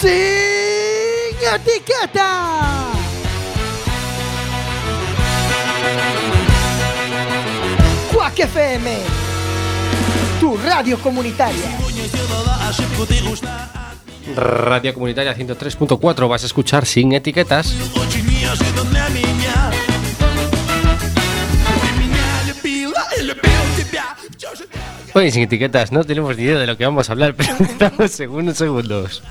Sin etiqueta. Quack FM, tu radio comunitaria. Radio Comunitaria 103.4 vas a escuchar sin etiquetas. Oye, sin etiquetas, no tenemos ni idea de lo que vamos a hablar, pero estamos segundos,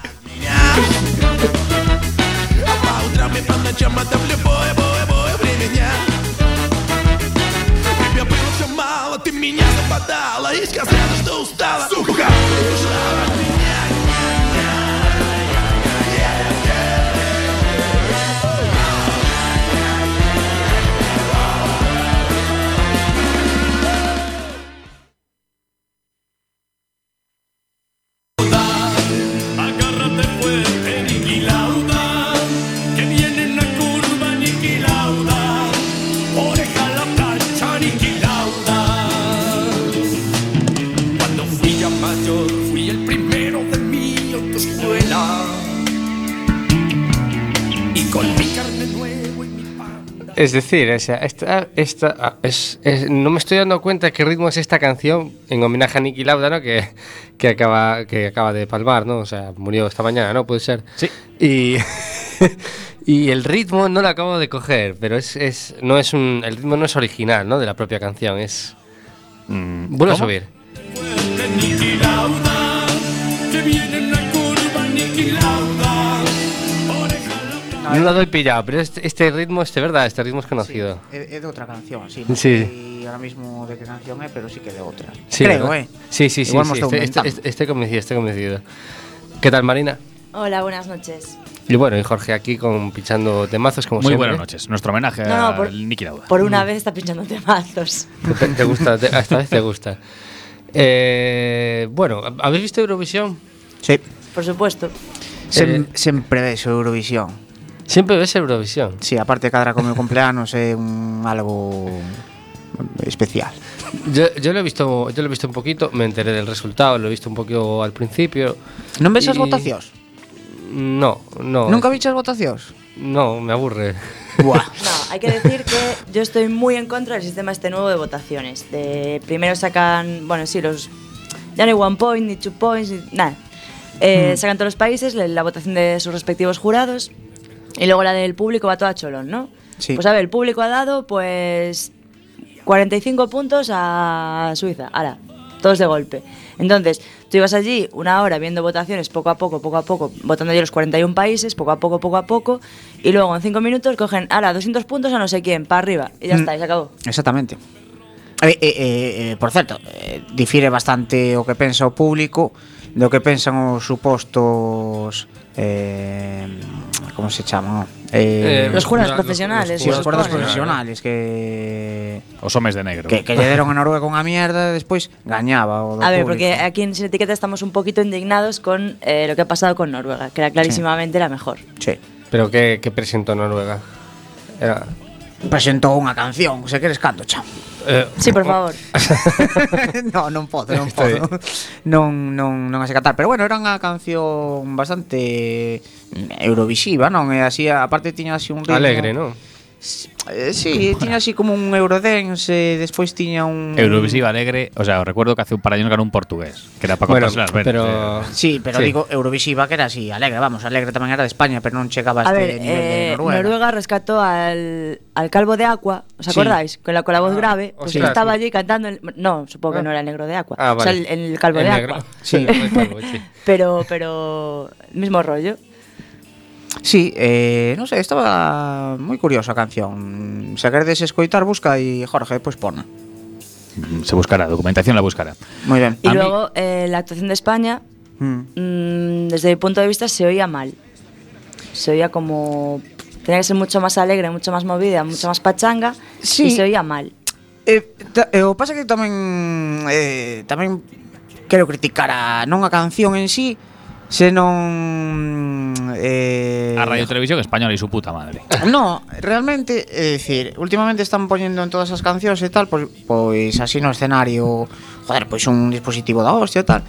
А По утрам и по ночам, это в любое, бое, бое времени Тебе было все мало, ты меня западала. И сказала, что устала, сука, ты panda. Es decir, o sea, esta, esta, ah, es, es- no me estoy dando cuenta qué ritmo es esta canción en homenaje a Nicky Lauda, ¿no? Que, que, acaba, que acaba de palmar, ¿no? O sea, murió esta mañana, ¿no? Puede ser. Sí. Y, y el ritmo no lo acabo de coger, pero es, es, no es un, el ritmo no es original, ¿no? De la propia canción, es... Mm, Vuelve a subir. Viene una curva, Lauda. No lo doy pillado, pero este, este ritmo, este verdad, este ritmo es conocido. É, é de outra canción, sí. Sí. sei ahora mismo de que canción é, pero sí que de outra. Sí, Creo, ¿verdad? eh. Sí, sí, sí, Igual sí, estoy, estoy- inventando. estoy convencido, estoy convencido. ¿Qué tal, Marina? Hola, buenas noches. Y bueno, y Jorge aquí con pinchando temazos como Muy siempre. buenas noches. Nuestro homenaje No, no, por- Niki Lauda. Por una vez está pinchando temazos. ¿Te, te gusta? te- esta vez te gusta. Eh, bueno, ¿habéis visto Eurovisión? Sí. Por supuesto. Sem, Eh. sempre ves Eurovisión. Siempre ves Eurovisión. Sí, aparte cadra con meu cumpleanos é un algo especial. Yo, yo lo he visto, yo lo he visto un poquito, me enteré del resultado, lo he visto un poquito al principio. Non ves Y- votacións? No, no. Nunca viches as votacións? No, me aburre. Buah. No, hay que decir que yo estoy muy en contra del sistema este nuevo de votaciones. De primero sacan, bueno, sí, los ya no hay one point ni two points, ni nada. Eh, Sacan todos los países la, la votación de sus respectivos jurados y luego la del público va toda cholón, ¿no? Sí. Pues a ver, el público ha dado pues 45 puntos a Suiza, ahora, todos de golpe. Entonces, tú ibas allí una hora viendo votaciones poco a poco, poco a poco, votando allí los 41 países, poco a poco, poco a poco, y luego en 5 minutos cogen, ahora, 200 puntos a no sé quién, para arriba, y ya Mm. está, y se acabó. Exactamente. Eh, eh, eh, eh, por certo, eh, difire bastante o que pensa o público do que pensan os supostos eh, como se chaman? Eh, Eh, Los los- los- profesionales. sí, os se jurados supone. profesionales que Os homes de negro. que, que lle deron a Noruega unha mierda e despois gañaba o A ver, público. porque aquí en Sin Etiqueta estamos un poquito indignados con eh, lo que ha pasado con Noruega, que era clarísimamente la mejor. Sí. ¿Pero qué, qué presentó Noruega? Era, presentou unha canción, se queres canto, chao. Eh, sí, por favor. no, non podo, non podo. Non, non, non a catar, pero bueno, era unha canción bastante eurovisiva, non? E así, aparte tiña así un ritmo... Alegre, non? Eh, sí, tiña así como un eurodance, despois tiña un Eurovisiva alegre, o sea, os recuerdo que hace un par de años ganó un portugués, que era para Bueno, las venas. pero... eh. Sí, pero Sí. digo Eurovisiva que era así, alegre, vamos, alegre tamén era de España, pero non chegaba a A este ver, nivel de eh, Noruega. Noruega. rescató al, al calvo de Aqua, ¿os Sí. acordáis? Con la, con la voz grave, pues ostras. estaba allí cantando. el- no, supongo Ah. que no era el negro de Aqua. Ah, O sea, vale. el, el calvo El de negro. Aqua. Sí, el calvo, sí. pero, pero, mismo rollo. Sí, eh, non sei, estaba moi curiosa a canción. Se queredes escoitar, busca e Jorge, pois pues, pon mm, Se buscará, documentación la buscará. Muy bien Y a luego, mí... eh, la actuación de España mm. Mm, Desde mi punto de vista se oía mal. Se oía como... Tenía que ser mucho más alegre, mucho más movida, mucho más pachanga sí. Y se oía mal. Eh, ta, eh, o pasa que tamén eh, tamén quero criticar a non a canción en sí, Senón eh, A Radio Televisión Española y su puta madre. No, realmente, é dicir Últimamente están poñendo en todas as cancións e tal Pois, pois así no escenario Joder, pois un dispositivo da hostia e tal.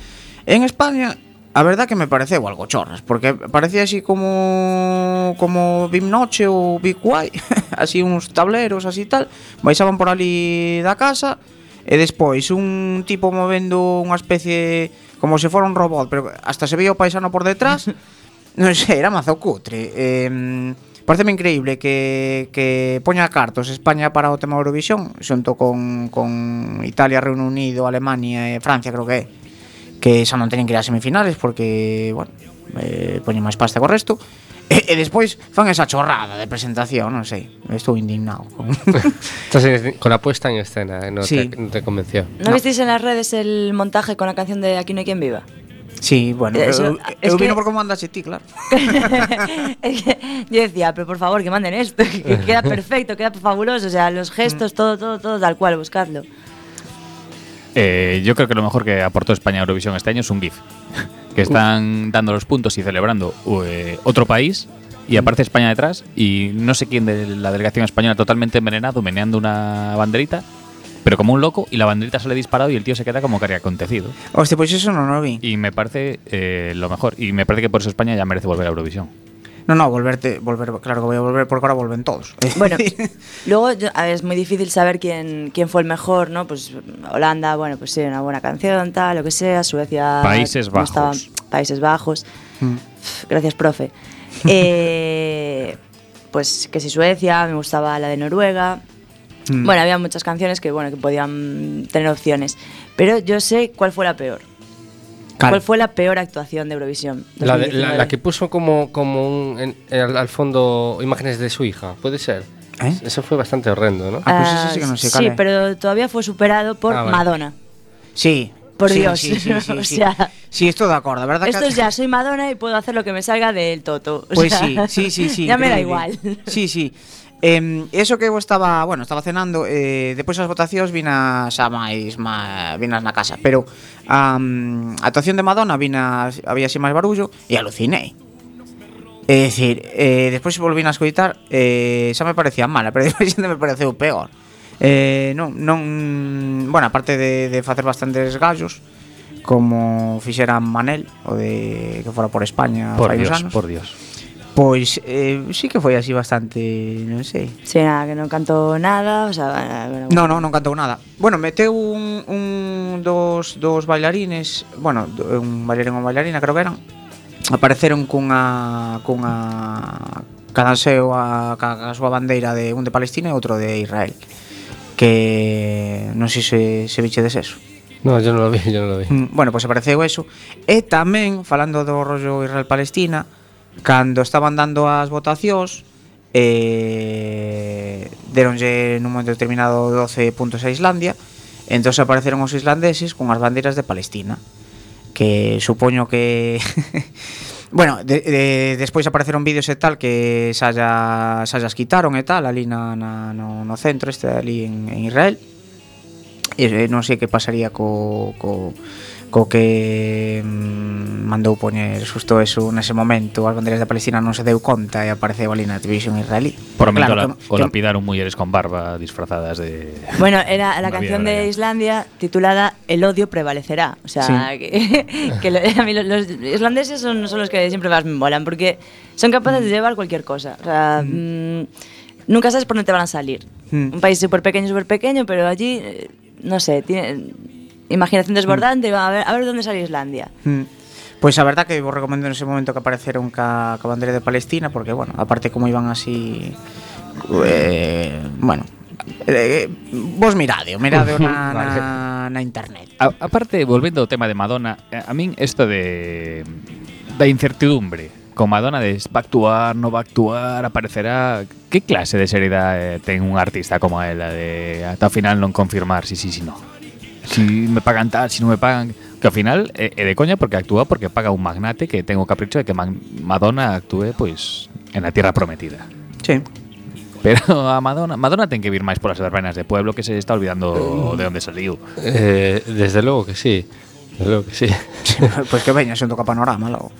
En España A verdad que me pareceu algo chorras Porque parecía así como Como Bim Noche ou Big White Así uns tableros, así tal Baixaban por ali da casa E despois un tipo movendo unha especie de como se fora un robot, pero hasta se veía o paisano por detrás. non sei, era mazo cutre. Eh, Pareceme increíble que, que poña cartos España para o tema Eurovisión Xunto con, con Italia, Reino Unido, Alemania e Francia creo que é Que xa non teñen que ir a semifinales Porque, bueno, eh, poñen máis pasta co resto e, e despois fan esa chorrada de presentación, non sei, estou indignado con... Estás en- con la puesta en escena, eh, no, Sí. te, no te convenció. ¿No, visteis en las redes el montaje con la canción de Aquí no hay quien viva? Sí, bueno, Eso- eu, es eu que- vino por como andas ti, claro Es que yo decía, pero por favor, que manden esto, que queda perfecto, queda fabuloso, o sea, los gestos, todo, todo, todo tal cual, buscarlo. Eh, yo creo que lo mejor que aportó España a Eurovisión este año es un GIF. Que están dando los puntos y celebrando eh, otro país y aparece España detrás y no sé quién de la delegación española totalmente envenenado meneando una banderita, pero como un loco y la banderita sale disparado y el tío se queda como que había acontecido. Hostia, pois iso non o vi Y me parece eh, lo mejor y me parece que por eso España ya merece volver a Eurovisión. No, no, volverte, volver, claro que voy a volver porque ahora vuelven todos Bueno, luego yo- a ver, es muy difícil saber quién, quién fue el mejor, ¿no? Pues Holanda, bueno, pues sí, una buena canción, tal, lo que sea, Suecia... Países estaba- Bajos. Países Bajos. Mm. Gracias, profe. Eh, pues que si Suecia, me gustaba la de Noruega. Mm. Bueno, había muchas canciones que, bueno, que podían tener opciones. Pero yo sé cuál fue la peor. Cal. ¿Cuál fue la peor actuación de Eurovisión? La, de- la- 2019? la que puso como, como un, en- en- al, al fondo imágenes de su hija, ¿puede ser? ¿Eh? Eso fue bastante horrendo, ¿no? Ah, pues ese sí que no sé Sí, pero todavía fue superado por Ah, vale. Madonna. Sí. Por sí, Dios. Sí, sí, sí, O sí. sea- Sí, estoy de acuerdo, ¿verdad? Esto es ya, soy Madonna y puedo hacer lo que me salga del toto. O Pues sea, sí, sí, sí, sí. ya me da igual. Sí, sí. Eh, eso que eu estaba, bueno, estaba cenando eh, Depois das votacións vina xa máis má, Vinas na casa Pero um, a actuación de Madonna vina, Había así máis barullo E alucinei. É dicir, eh, despois se volvín a escoitar eh, Xa me parecía mala Pero despois xa me pareceu peor. Eh, non, non, Bueno, aparte de, de facer bastantes gallos Como fixera Manel O de que fora por España Por Dios, anos, por Dios. Pois eh, sí que foi así bastante, non sei. Será que non cantou nada, o sea, bueno, No, no, non cantou nada. Bueno, meteu un, un dos, dos bailarines, bueno, un bailarín ou bailarina, creo que eran, apareceron cunha cunha cada seu a, a, a súa bandeira de un de Palestina e outro de Israel. Que non sei se se vichedes eso. No, yo non lo vi, yo non lo vi. Mm, bueno, pois pues apareceu eso. E tamén falando do rollo Israel-Palestina, Cando estaban dando as votacións, eh, deronlle nun momento determinado 12 puntos a Islandia, entón apareceron os islandeses con as bandeiras de Palestina, que supoño que... Bueno, de, de, despois apareceron vídeos e tal que xa, xa, xa xas quitaron e tal ali na, na, no, no centro este ali en, en Israel. E non sei que pasaría co, co co que mm, mandou poñer susto eso nese momento as bandeiras da Palestina non se deu conta e apareceu ali na televisión israelí. Por claro, la, que, o que... mulleres con barba disfrazadas de Bueno, era la canción de. Islandia titulada El odio prevalecerá, o sea, sí. que, que lo, a mí los, los, islandeses son, son los que siempre más me molan porque son capaces mm. de llevar cualquier cosa, o sea, mm. mm. nunca sabes por dónde te van a salir. Mm. Un país súper pequeño, súper pequeño, pero allí eh, no sé, tiene, imaginación mm. desbordante, a ver, a ver onde sale Islandia. Mm. Pois a verdad que vos recomendo nese momento que apareceron ca, ca bandera de Palestina Porque, bueno, aparte como iban así eh, Bueno, eh, vos mirade, mirade na, na, na internet a, Aparte, volvendo ao tema de Madonna A min isto de da incertidumbre con Madonna de va a actuar, no va a actuar, aparecerá... Que clase de seriedade eh, ten un artista como ela de ata o final non confirmar si si sí, si no? Si me pagan tal, si non me pagan que ao final é, é de coña porque actúa porque paga un magnate que ten o capricho de que Man- Madonna actúe pois en la tierra prometida Sí. pero a Madonna Madonna ten que vir máis polas verbenas de pueblo que se está olvidando de onde saliu Eh, desde luego que sí. Desde luego que sí. pois que xunto ca panorama logo.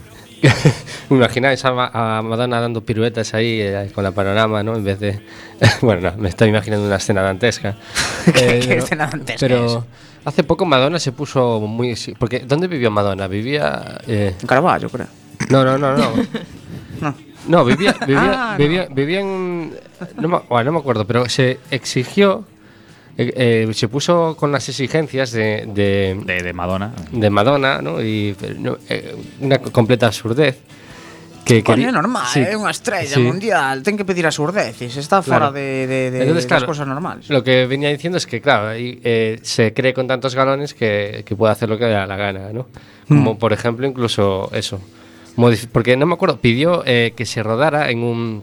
Me imagináis a, a Madonna dando piruetas ahí eh, con la panorama, ¿no? En vez de. bueno, no, me estoy imaginando una escena dantesca. que, Eh, que esté nada antes que pero eso. Hace poco Madonna se puso muy... Porque ¿dónde vivió Madonna? Vivía... eh, En Caravaggio, creo. no, no, no, no. No. No, vivía, vivía, Ah, no. vivía, vivía en... No me, bueno, no me acuerdo, pero se exigió... eh, eh, se puso con las exigencias de, de, De, de Madonna. de Madonna, ¿no? Y no, eh, una completa absurdez. Que Coño, normal, sí, é unha estrella sí. mundial, ten que pedir asurdeces, está fora Claro. de, de, de Entonces, das cosas normales. Lo que venía diciendo es que, claro, eh, se cree con tantos galones que, que puede hacer lo que le da la gana, ¿no? Como, Hmm. por ejemplo, incluso eso. Porque no me acuerdo, pidió eh, que se rodara en un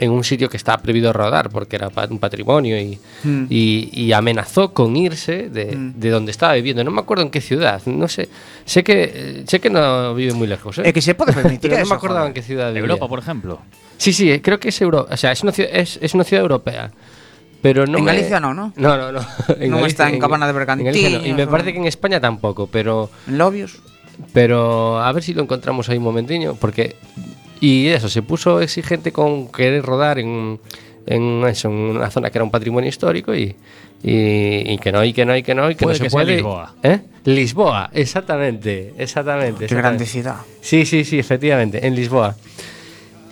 en un sitio que estaba prohibido rodar porque era un patrimonio y, Hmm. y, y amenazó con irse de, de donde estaba viviendo. No me acuerdo en qué ciudad, no sé. Sé que sé que no vive muy lejos. ¿eh? É que se pode permitir Pero no eso, me acordaba en qué ciudad vivía. Europa, por ejemplo. Sí, sí, creo que es Europa. O sea, es una ciudad, es, es una ciudad europea. Pero no En me- Galicia no, ¿no? No, no, no. Non está en Cabana de en no. Y me parece que en España tampoco, pero En Lobios. pero a ver si lo encontramos ahí un momentiño, porque y eso se puso exigente con querer rodar en en, eso, en una zona que era un patrimonio histórico y y, y que no, y que no, y que no, y que Puede no se que sea puede. Lisboa. ¿Eh? Lisboa, exactamente, exactamente. Qué grande ciudad. Sí, sí, sí, efectivamente, en Lisboa.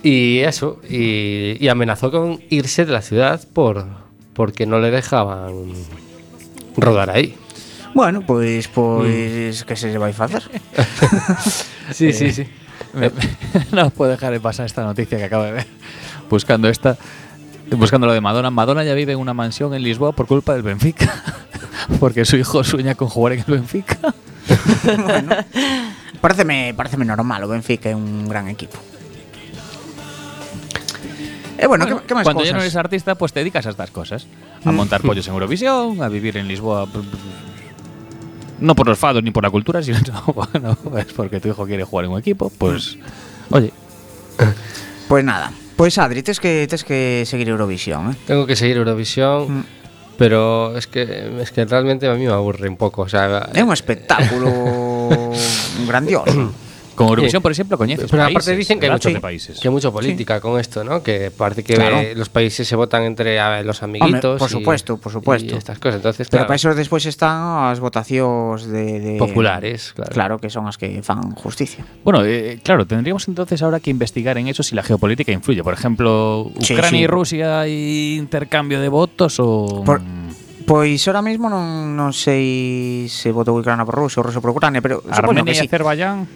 Y eso, y, y amenazó con irse de la ciudad por porque no le dejaban rodar ahí. Bueno, pois Mm. pois que se lle vai facer? Sí, sí, sí. Me- no puedo dejar de pasar esta noticia que acabo de ver. Buscando esta. Buscando lo de Madonna. Madonna ya vive en una mansión en Lisboa por culpa del Benfica. Porque su hijo sueña con jugar en el Benfica. bueno, pareceme, pareceme normal, o Benfica é un gran equipo. E bueno, Bueno, que, que máis cuando cosas? ya no eres artista, pues te dedicas a estas cosas. Mm. A montar pollos en Eurovisión, a vivir en Lisboa. no por los fados ni por la cultura, sino bueno, es porque tu hijo quiere jugar en un equipo, pues oye. Pues nada, pues Adri, tienes que, tienes que seguir Eurovisión. ¿eh? Tengo que seguir Eurovisión. Mm. Pero es que, es que realmente a mí me aburre un poco. O sea, es un espectáculo grandioso. Con Eurovisión, por ejemplo, coñeces Pero aparte países, dicen que hay mucho, de países. que hay mucho política con esto, ¿no? Que parece que Claro. eh, los países se votan entre a ver, los amiguitos. por y- supuesto, por supuesto. Y estas cosas. Entonces, Pero claro, para eso despois están as votacións de, de populares, claro. Claro, que son as que fan justicia. Bueno, eh, claro, tendríamos entonces ahora que investigar en eso si la geopolítica influye. Por ejemplo, Sí, Ucrania sí. y Rusia hay intercambio de votos o... Por- Pois ahora mismo non, non sei se votou Ucrania por Rusia ou Rusia por Ucrania, pero supoño Armenia que y sí. Azerbaiyán.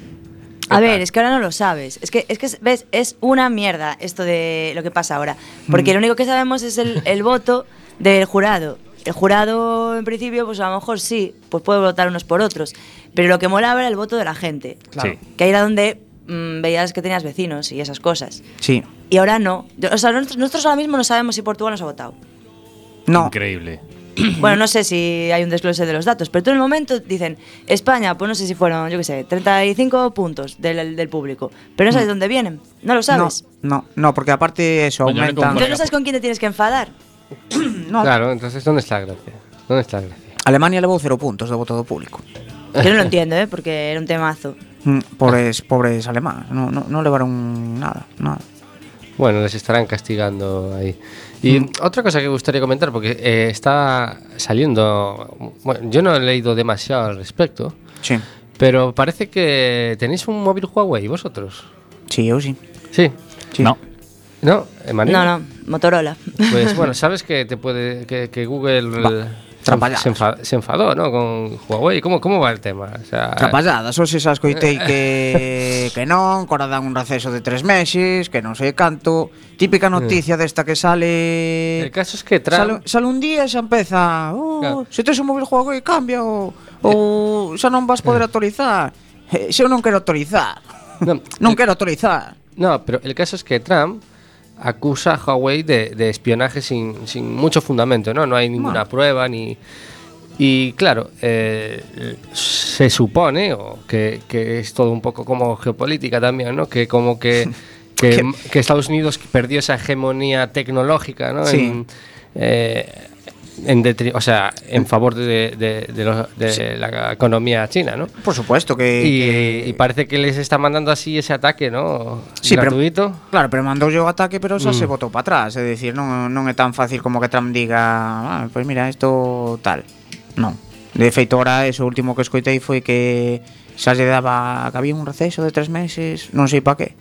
A ver, es que ahora no lo sabes. Es que, es que, ves, es una mierda esto de lo que pasa ahora. Porque Mm. lo único que sabemos es el, el voto del jurado. El jurado, en principio, pues a lo mejor sí, pues puede votar unos por otros. Pero lo que molaba era el voto de la gente. Claro. Que ahí era donde mm, veías que tenías vecinos y esas cosas. Sí. Y ahora no. O sea, nosotros, nosotros ahora mismo no sabemos si Portugal nos ha votado. No. Increíble. Bueno, no sé si hay un desglose de los datos, pero tú en el momento dicen España, pues no sé si fueron, yo qué sé, 35 puntos del, del público, pero no sabes dónde vienen, no lo sabes. No, no, no, porque aparte eso no aumenta. Entonces no sabes con quién te tienes que enfadar. No. Claro, entonces, ¿dónde está la gracia? ¿Dónde está la gracia? Alemania levou cero puntos de voto do público. Yo no lo entiendo, ¿eh? porque era un temazo. Mm, Pobres, pobres alemanes, no, no, no levaron nada, nada. Bueno, les estarán castigando ahí. Y Mm. otra cosa que me gustaría comentar, porque eh, está saliendo. Bueno, yo no he leído demasiado al respecto, Sí, pero parece que tenéis un móvil Huawei vosotros. sí, eu sí. Sí. sí. No. ¿No? Emanuel? No, no, Motorola. Pues bueno, sabes que te puede que, que Google Va, Trapalladas. Se, enfad, se enfadó, ¿no? Con Huawei. Como, como va el tema? O sea, Trapalladas. hoxe xa escoitei que, que non, cora dan un receso de tres meses, que non sei canto. Típica eh. noticia desta que sale... El caso es que Trump... Sale, sale un día e xa empeza... Oh, claro. Se tes un móvil Huawei, cambia o... Ou eh. xa non vas poder eh. actualizar. Se eu non quero actualizar Non, non quero actualizar. No, pero el caso es que Trump acusa a Huawei de, de espionaje sin, sin mucho fundamento, ¿no? No hay ninguna Bueno. prueba ni... Y claro, eh, se supone, o que, que es todo un poco como geopolítica también, ¿no? Que como que, que, Estados Unidos perdió esa hegemonía tecnológica, ¿no? Sí. En, eh, en o sea, en favor de, de- de lo- de la economía china, ¿no? Por supuesto que... Y, que- y parece que les está mandando así ese ataque, ¿no? Sí, pero-. Claro, pero mandou yo ataque, pero xa Mm. se botou para atrás, é dicir, non, non é tan fácil como que Trump diga, ah, pois mira, isto tal. Non. De feito, ahora, eso último que escoitei foi que xa lle daba que había un receso de tres meses, non sei pa qué.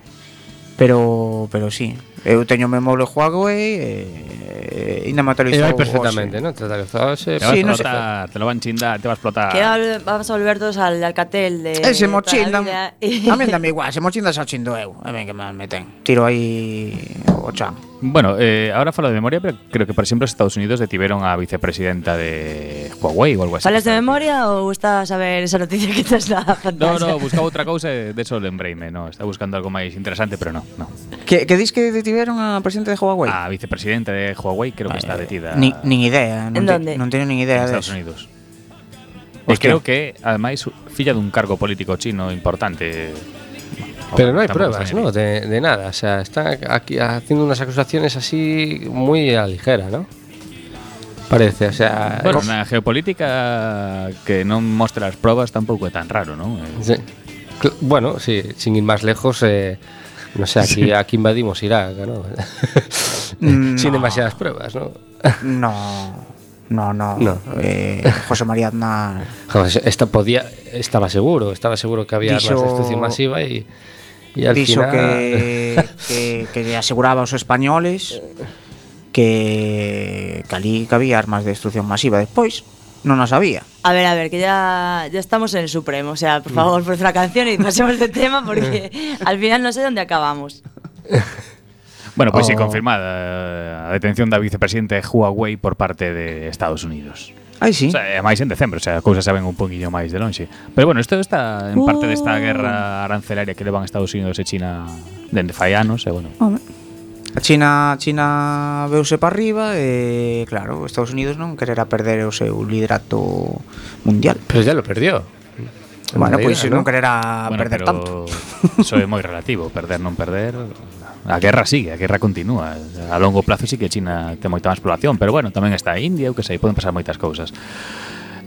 Pero, pero sí, Eu teño meu moble Huawei e, e ainda me actualizou. E vai perfectamente, non? Te actualizouse. Eh, sí, no sé. Te lo van chindar, te va a explotar. Que vamos a volver todos al Alcatel de Ese mochindan. A mí dame igual, se mochindan xa chindo eu. A ver que me meten. Tiro aí o chan. Bueno, eh, ahora falo de memoria, pero creo que por exemplo os Estados Unidos detuvieron a vicepresidenta de Huawei ou algo así. Falas de memoria o estás a ver esa noticia que estás da No, no, buscaba outra cousa e eh, de eso lembrei no. Está buscando algo máis interesante, pero no, no. Que, que dis que detiveron detiveron a presidente de Huawei? A vicepresidente de Huawei creo vale. que está detida. Ni, nin idea. Non, en te, donde? non teño nin idea en Estados eso. Unidos. E creo que, ademais, filla dun cargo político chino importante. Pero no hay pruebas, ¿no? De, de nada. O sea, están aquí haciendo unas acusaciones así muy a ligera, ¿no? parece, o sea... Bueno, es... na geopolítica que non mostra as probas tampouco é tan raro, non? Sí. Bueno, sí, sin ir máis lejos, eh, No sé, aquí, sí. aquí invadimos Irak, ¿no? Mm, no. Sin demasiadas pruebas, ¿no? No, no, no. no. Eh, José María Aznar... Esta podía, estaba seguro, estaba seguro que había Dixo... armas de destrucción masiva y. Y al Dixo final... que, que, que aseguraba aos españoles que, que ali que había armas de destrucción masiva. Despois, non as había. A ver, a ver, que ya, ya estamos en el Supremo. O sea, por favor, por la canción y pasemos de tema porque al final no sé dónde acabamos. Bueno, pues sí, Oh. confirmada a detención da vicepresidente de Huawei por parte de Estados Unidos. Ai, sí. O sea, máis en decembro, o sea, a cousas saben un poquinho máis de lonxe. Pero bueno, isto está en parte desta guerra arancelaria que levan Estados Unidos e China dende fai anos, e bueno. Home. A China, China veuse para arriba e, claro, Estados Unidos non quererá perder o seu liderato mundial. Pero ya lo perdió. Bueno, pois pues, non quererá bueno, perder tanto. Eso é moi relativo, perder non perder. A guerra sigue, a guerra continúa. A longo plazo sí que China ten moita máis población, pero bueno, tamén está a India, eu que sei, poden pasar moitas cousas.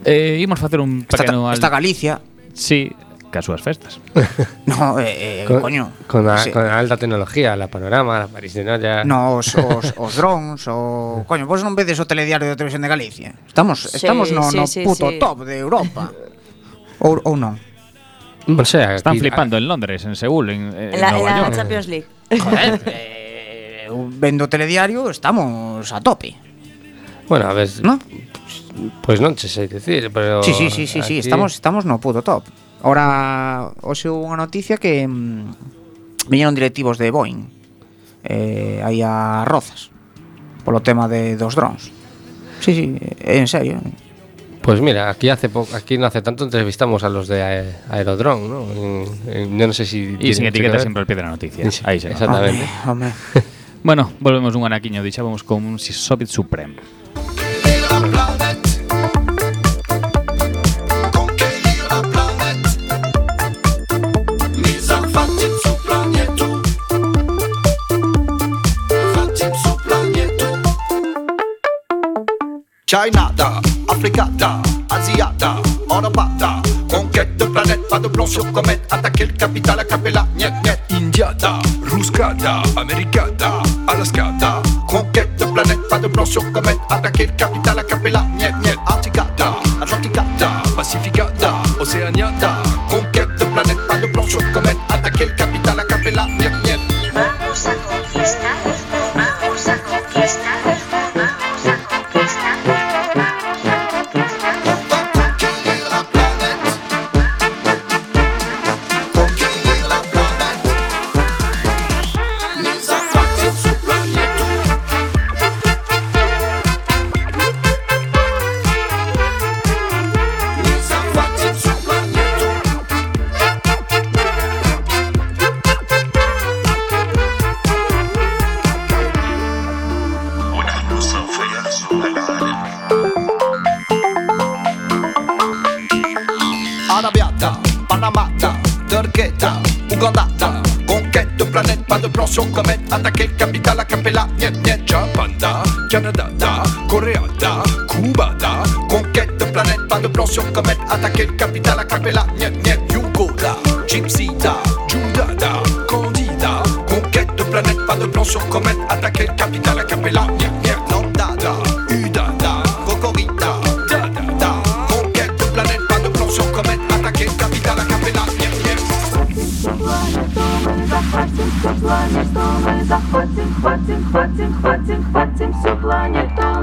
Eh, imos facer un pequeno... Está, está Galicia. Sí, que as súas festas. no, eh, eh, con, coño. Con a, sí. con a alta tecnología, la panorama, la París de Noia... No, os, os, os drones, o... Coño, vos non vedes o telediario de televisión de Galicia? Estamos, sí, estamos no, sí, no sí, puto sí. top de Europa. ou, ou non? O sea, Están aquí, flipando a... en Londres, en Seúl, en, en, la, Nueva en la York. Champions League. Joder, eh, vendo telediario, estamos a tope. Bueno, a ver... ¿No? Pois pues non che sei dicir, pero... Sí, sí, sí, sí, sí, estamos, estamos no puto top. Ahora, hoxe houve unha noticia que mm, viñeron directivos de Boeing eh, aí a Rozas polo tema de dos drones. Sí, sí, é en serio. Pues mira, aquí hace poco, aquí no hace tanto entrevistamos a los de Ae- Aerodrome, ¿no? En- en- yo no sé si. Y sin etiqueta siempre al pie de la noticia. Sí, Ahí se va. exactamente. Home. Bueno, volvemos un anaquiño, dixábamos con un Soviet Supreme. China, da, Africa, da, Conquête de planète, pas de plan sur comète. Attaquer le capital, la capella, niet, niet India, da, Ruska, Conquête de planète, pas de plan sur comète. Attaquer le capital, la capella, niet, niet Antarctica, da, Atlantica, da, Pacifica, Conquête de planète, pas de plan sur comète. Attaquer le capital, la capella, niet, attaquer capital a capella, niet niet, Japanda, Canada da, Coréa da, Cuba da, conquête de planète, pas de plan sur comète, attaquer capital a capella, niet niet, Yugo da, Gypsy da, Candida, conquête de planète, pas de plan sur comète, attaquer capital a хватим, хватим, хватим, хватим всю планету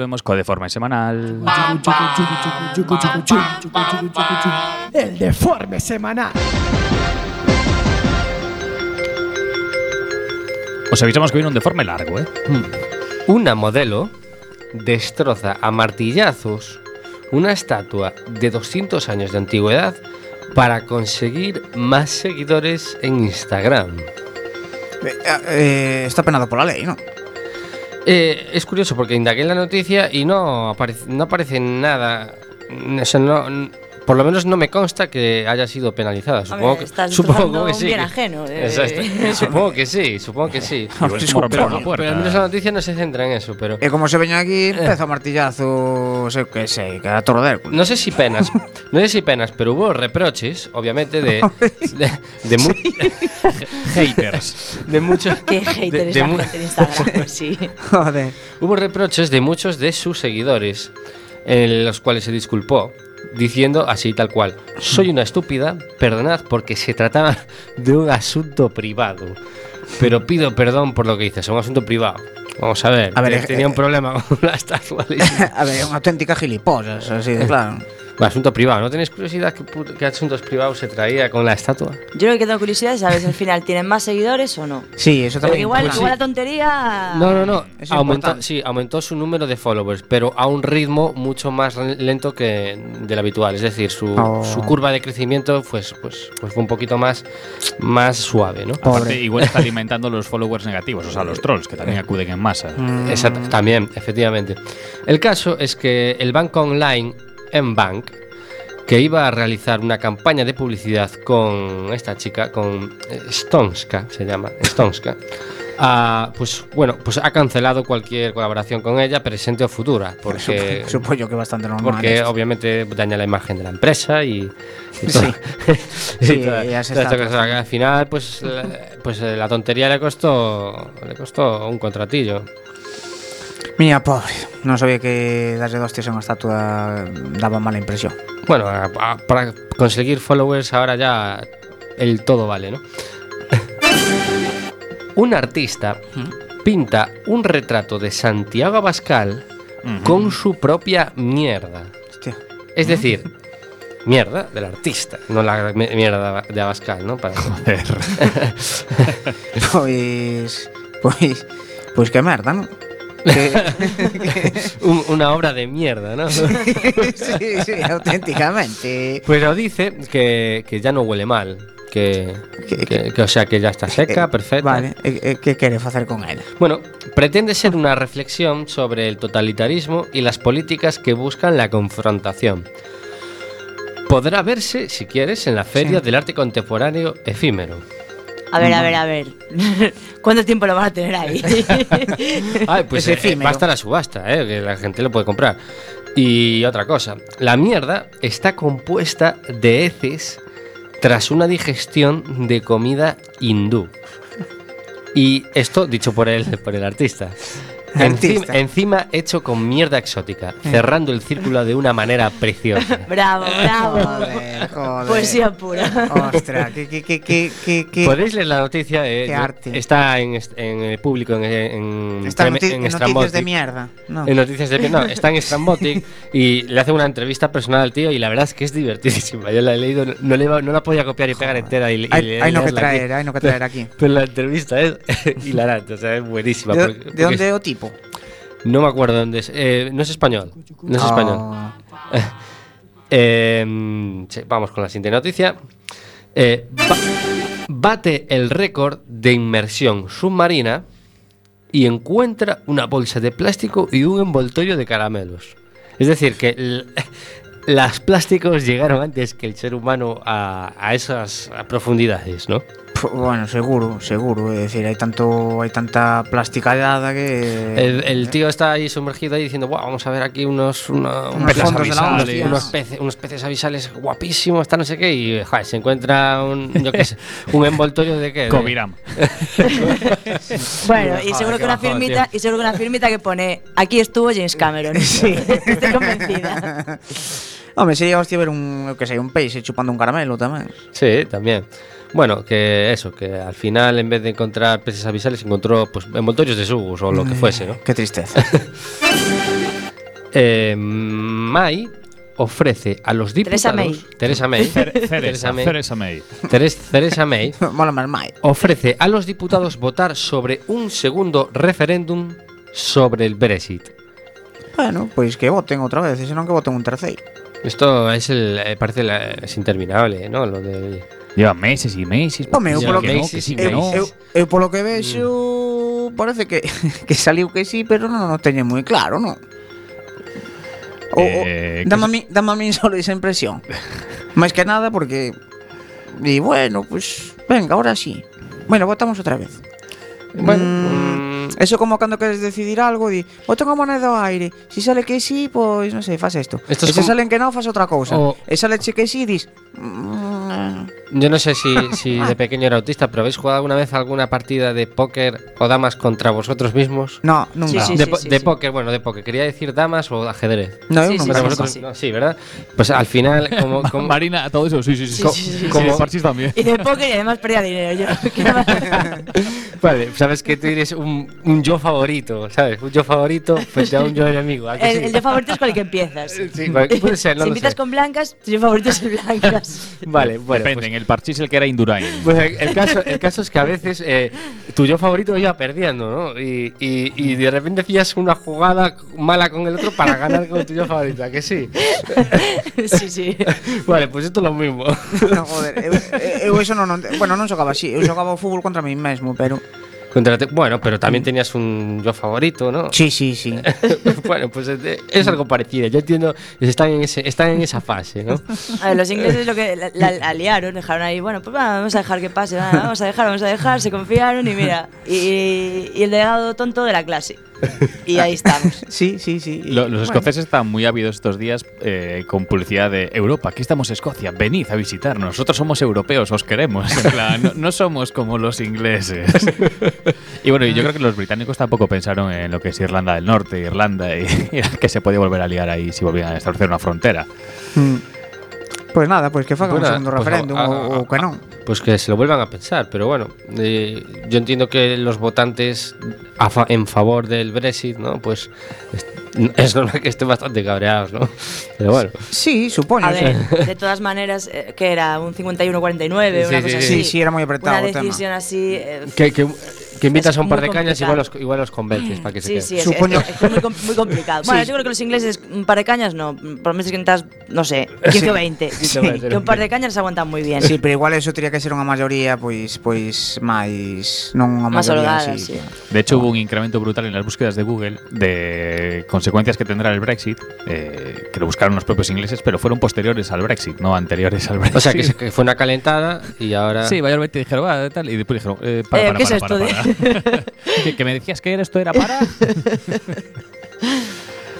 volvemos co Deforme Semanal. El deforme semanal. Os avisamos que viene un Deforme largo, eh? Una modelo destroza a martillazos una estatua de 200 años de antigüedad para conseguir más seguidores en Instagram. Eh, eh, está penado por la ley, ¿no? Eh, es curioso porque indagué en la noticia y no aparece, no aparece nada. O sea, no, por lo menos no me consta que haya sido penalizada. Supongo que, estás supongo que sí. bien ajeno, eh. Supongo que sí, supongo que sí. Pero, pero al menos la noticia no se centra en eso, pero... E como se veña aquí, empeza a eu que sei, que a Toro de Hércules. No sé si penas, no sé si penas, pero hubo reproches, obviamente, de, de, de, mu- Haters. de muchos. Qué hater de- de la mu- gente en Instagram, sí. Joder. Hubo reproches de muchos de sus seguidores, en los cuales se disculpó, diciendo así tal cual: Soy una estúpida, perdonad porque se trataba de un asunto privado. Pero pido perdón por lo que hice, es un asunto privado. Vamos a ver, A ver, eh, tenía un problema con la estatua. A ver, é unha auténtica gilipollas, así de claro. Asunto privado, ¿no tenéis curiosidad qué, asuntos privados se traía con la estatua? Yo lo que tengo curiosidad es saber si al final tienen más seguidores o no. Sí, eso Porque tamén. igual, pues igual sí. la tontería. No, no, no. Aumentó, sí, aumentó su número de followers, pero a un ritmo mucho más lento que del habitual. Es decir, su, Oh. su curva de crecimiento pues, pues, pues fue un poquito más, más suave, ¿no? Aparte, igual está alimentando los followers negativos, o sea, los trolls, que también acuden en masa. Exacto, también, efectivamente. El caso es que el banco online Mbank, que iba a realizar una campaña de publicidad con esta chica, con eh, Stonska, se llama, Stonska, ah, pues bueno, pues ha cancelado cualquier colaboración con ella, presente o futura, porque, Supoño que bastante normal. porque esto. obviamente daña la imagen de la empresa y, Sí. y Sí, toda- ya se toda esta está. cosa que al final pues la, pues eh, la tontería le costó le costó un contratillo. Mira, pobre. Non sabía que darlle dos tios a unha estatua daba mala impresión. Bueno, a- a- para conseguir followers ahora ya el todo vale, ¿no? un artista pinta un retrato de Santiago Abascal con su propia mierda. Hostia. Es decir, mierda del artista, no la mierda de Abascal, ¿no? Para- Pois... Pois... Pois que merda, non? Un- una obra de mierda, ¿no? sí, sí, auténticamente. Pues lo dice que, que ya no huele mal. Que, Que- o sea, que ya está seca, Eh, perfecta. Vale, e, e, que quere facer con ela? Bueno, pretende ser una reflexión sobre el totalitarismo y las políticas que buscan la confrontación. Podrá verse, si quieres, en la Feria Sí. del Arte Contemporáneo Efímero. A ver, a ver, a ver. ¿Cuánto tiempo lo van a tener ahí? Ay, pues Es eh, va a estar a subasta, eh, que la gente lo puede comprar. Y otra cosa, la mierda está compuesta de heces tras una digestión de comida hindú. Y esto dicho por el, por el artista. Encima, encima hecho con mierda exótica, cerrando el círculo de una manera preciosa. bravo, bravo. Joder, joder. Poesía pura. Ostras, que, que, que, que- Podéis leer la noticia, eh, Qué yo- arte. está en, en el público, en, en, Está en, en noticias de mierda. No. En noticias de no, está en Strambotic y le hace una entrevista personal al tío y la verdad es que es divertidísima. Yo la he leído, no, le no la podía copiar y pegar entera y, y Hay, le- hay no que leerla aquí. traer, hay no que traer aquí. Pero la entrevista es hilarante, o sea, es buenísima. ¿De, porque- de porque dónde? No me acuerdo dónde es. Eh, no es español. No es español. Oh. Eh, vamos con la siguiente noticia. Eh, ba- bate el récord de inmersión submarina y encuentra una bolsa de plástico y un envoltorio de caramelos. Es decir, que las plásticos llegaron antes que el ser humano a, a esas profundidades, ¿no? Bueno, seguro, seguro. Es decir, hay tanto, hay tanta plasticallada que. El, el tío está ahí sumergido ahí diciendo, "Buah, vamos a ver aquí unos, una- unos Peces fondos de la avisales. hostia, unos, peces, unos peces avisales guapísimos, está no sé qué, y joder, se encuentra un, yo qué sé, un envoltorio de qué. Coviram. Bueno, y seguro que una firmita, y seguro que una firmita que pone aquí estuvo James Cameron. Sí. Estoy convencida. Hombre, sería hostia ver un, que sei, un peixe chupando un caramelo tamén. Sí, también. Bueno, que eso, que al final en vez de encontrar peces avisales encontró pues envoltorios de sugus o lo que fuese, ¿no? Qué tristeza. Eh, Mai ofrece a los diputados Teresa May. Teresa May Teresa May Cereza May. Teres- Teresa May Mola máis máis. ofrece a los diputados votar sobre un segundo referéndum sobre el Brexit. Bueno, pois que voten outra vez, e senón que voten un terceiro. Esto es el, eh, parece la- es interminable, ¿no? Lo del Lleva meses e meses. Home, eu polo que, meses, que, eu, eu, eu polo que eh, eh, eh, vexo mm. parece que, que saliu que sí, pero non o teñe moi claro, non? O, eh, o, dame, a mí, dame a mí esa impresión. Máis que nada porque di, bueno, pues venga, ahora sí. Bueno, votamos outra vez. Bueno, mm, eso como cando queres decidir algo, di, bota unha moneda ao aire. Si sale que sí, pois non sei, faz isto. Esto e es se como- salen que non, faz outra cousa. O- E sale che que sí, dis, mm, Yo no sé si, si de pequeño era autista, pero ¿habéis jugado alguna vez alguna partida de póker o damas contra vosotros mismos? no, nunca. Sí, sí, de sí, de sí. póker, bueno, de póker. Quería decir damas o ajedrez. No, Sí, sí, vosotros, sí. no, sí, ¿verdad? Pues al final, como, como- Marina, todo eso, sí, sí, sí. Sí, Co- sí, sí, sí, como también. Y de póker y además perdía dinero. Yo. Vale, sabes que tú eres un, un yo favorito, ¿sabes? Un yo favorito frente a un yo enemigo. ¿a que el, sí? el de favorito es con el que empiezas. Sí, vale, puede ser, no si empiezas sé. con blancas, tu yo favorito es el blancas. Vale, bueno. Depende, pues- en el Parchís el que era Indurain. Pues el, el caso, el caso es que a veces eh, tu yo favorito iba perdiendo, ¿no? Y, y, y de repente hacías una jugada mala con el otro para ganar con tu yo favorito, ¿a que sí? sí, sí. Vale, pues esto es lo mismo. No, joder, eu, eu eso non, non, bueno, non xogaba así, eu xogaba o fútbol contra mí mesmo, pero bueno, pero también tenías un yo favorito, ¿no? Sí, sí, sí. bueno, pues es, es algo parecido. Yo entiendo, están en, ese, están en esa fase, ¿no? A ver, los ingleses lo que la, la- la liaron, dejaron ahí, bueno, pues va, vamos a dejar que pase, va, vamos a dejar, vamos a dejar, se confiaron y mira, y, y el delegado tonto de la clase. Y ahí estamos. Sí, sí, sí. Lo- los Bueno, escoceses están muy ávidos estos días eh, con publicidad de Europa. Aquí estamos Escocia, venid a visitarnos. Nosotros somos europeos, os queremos. En plan, no, no somos como los ingleses. y bueno, y yo creo que los británicos tampoco pensaron en lo que es Irlanda del Norte, Irlanda, y, y que se podía volver a liar ahí si volvían a establecer una frontera. mm. Pues nada, pues que fagan un Bueno, segundo pues, referéndum a- a- ou, ou que non. Pues que se lo vuelvan a pensar, pero bueno, eh, yo entiendo que los votantes a fa- en favor del Brexit, ¿no? Pues es, normal que estén bastante cabreados, ¿no? Pero bueno. Sí, supoño. A ver, de todas maneras, eh, que era un 51-49, Sí, una sí, cosa sí. así. Sí, sí, era muy apretado Una tema. decisión así. eh, Que, que, que invitas Es a un par de cañas, igual los, igual los convences para que se Sí, queden. sí, es, Supoño- es- es es muy, com- muy complicado. Bueno, Sí. yo creo que los ingleses, un par de cañas no. Por lo menos que necesitas, no sé, 15 o 20. Sí, puede ser. Que un par de cañas se aguantan muy bien. Sí, pero igual eso teria que ser unha maioría pois pois máis non unha maioría holgada, sí. De hecho, hubo un incremento brutal en las búsquedas de Google de consecuencias que tendrá el Brexit, eh, que lo buscaron los propios ingleses, pero fueron posteriores al Brexit, no anteriores al Brexit. O sea, que, se- que fue una calentada y ahora... Sí, mayormente dijeron, va, tal, y después dijeron, eh, para, Eh, para, ¿qué es para, esto para, para. ¿Que, que me decías que esto era para.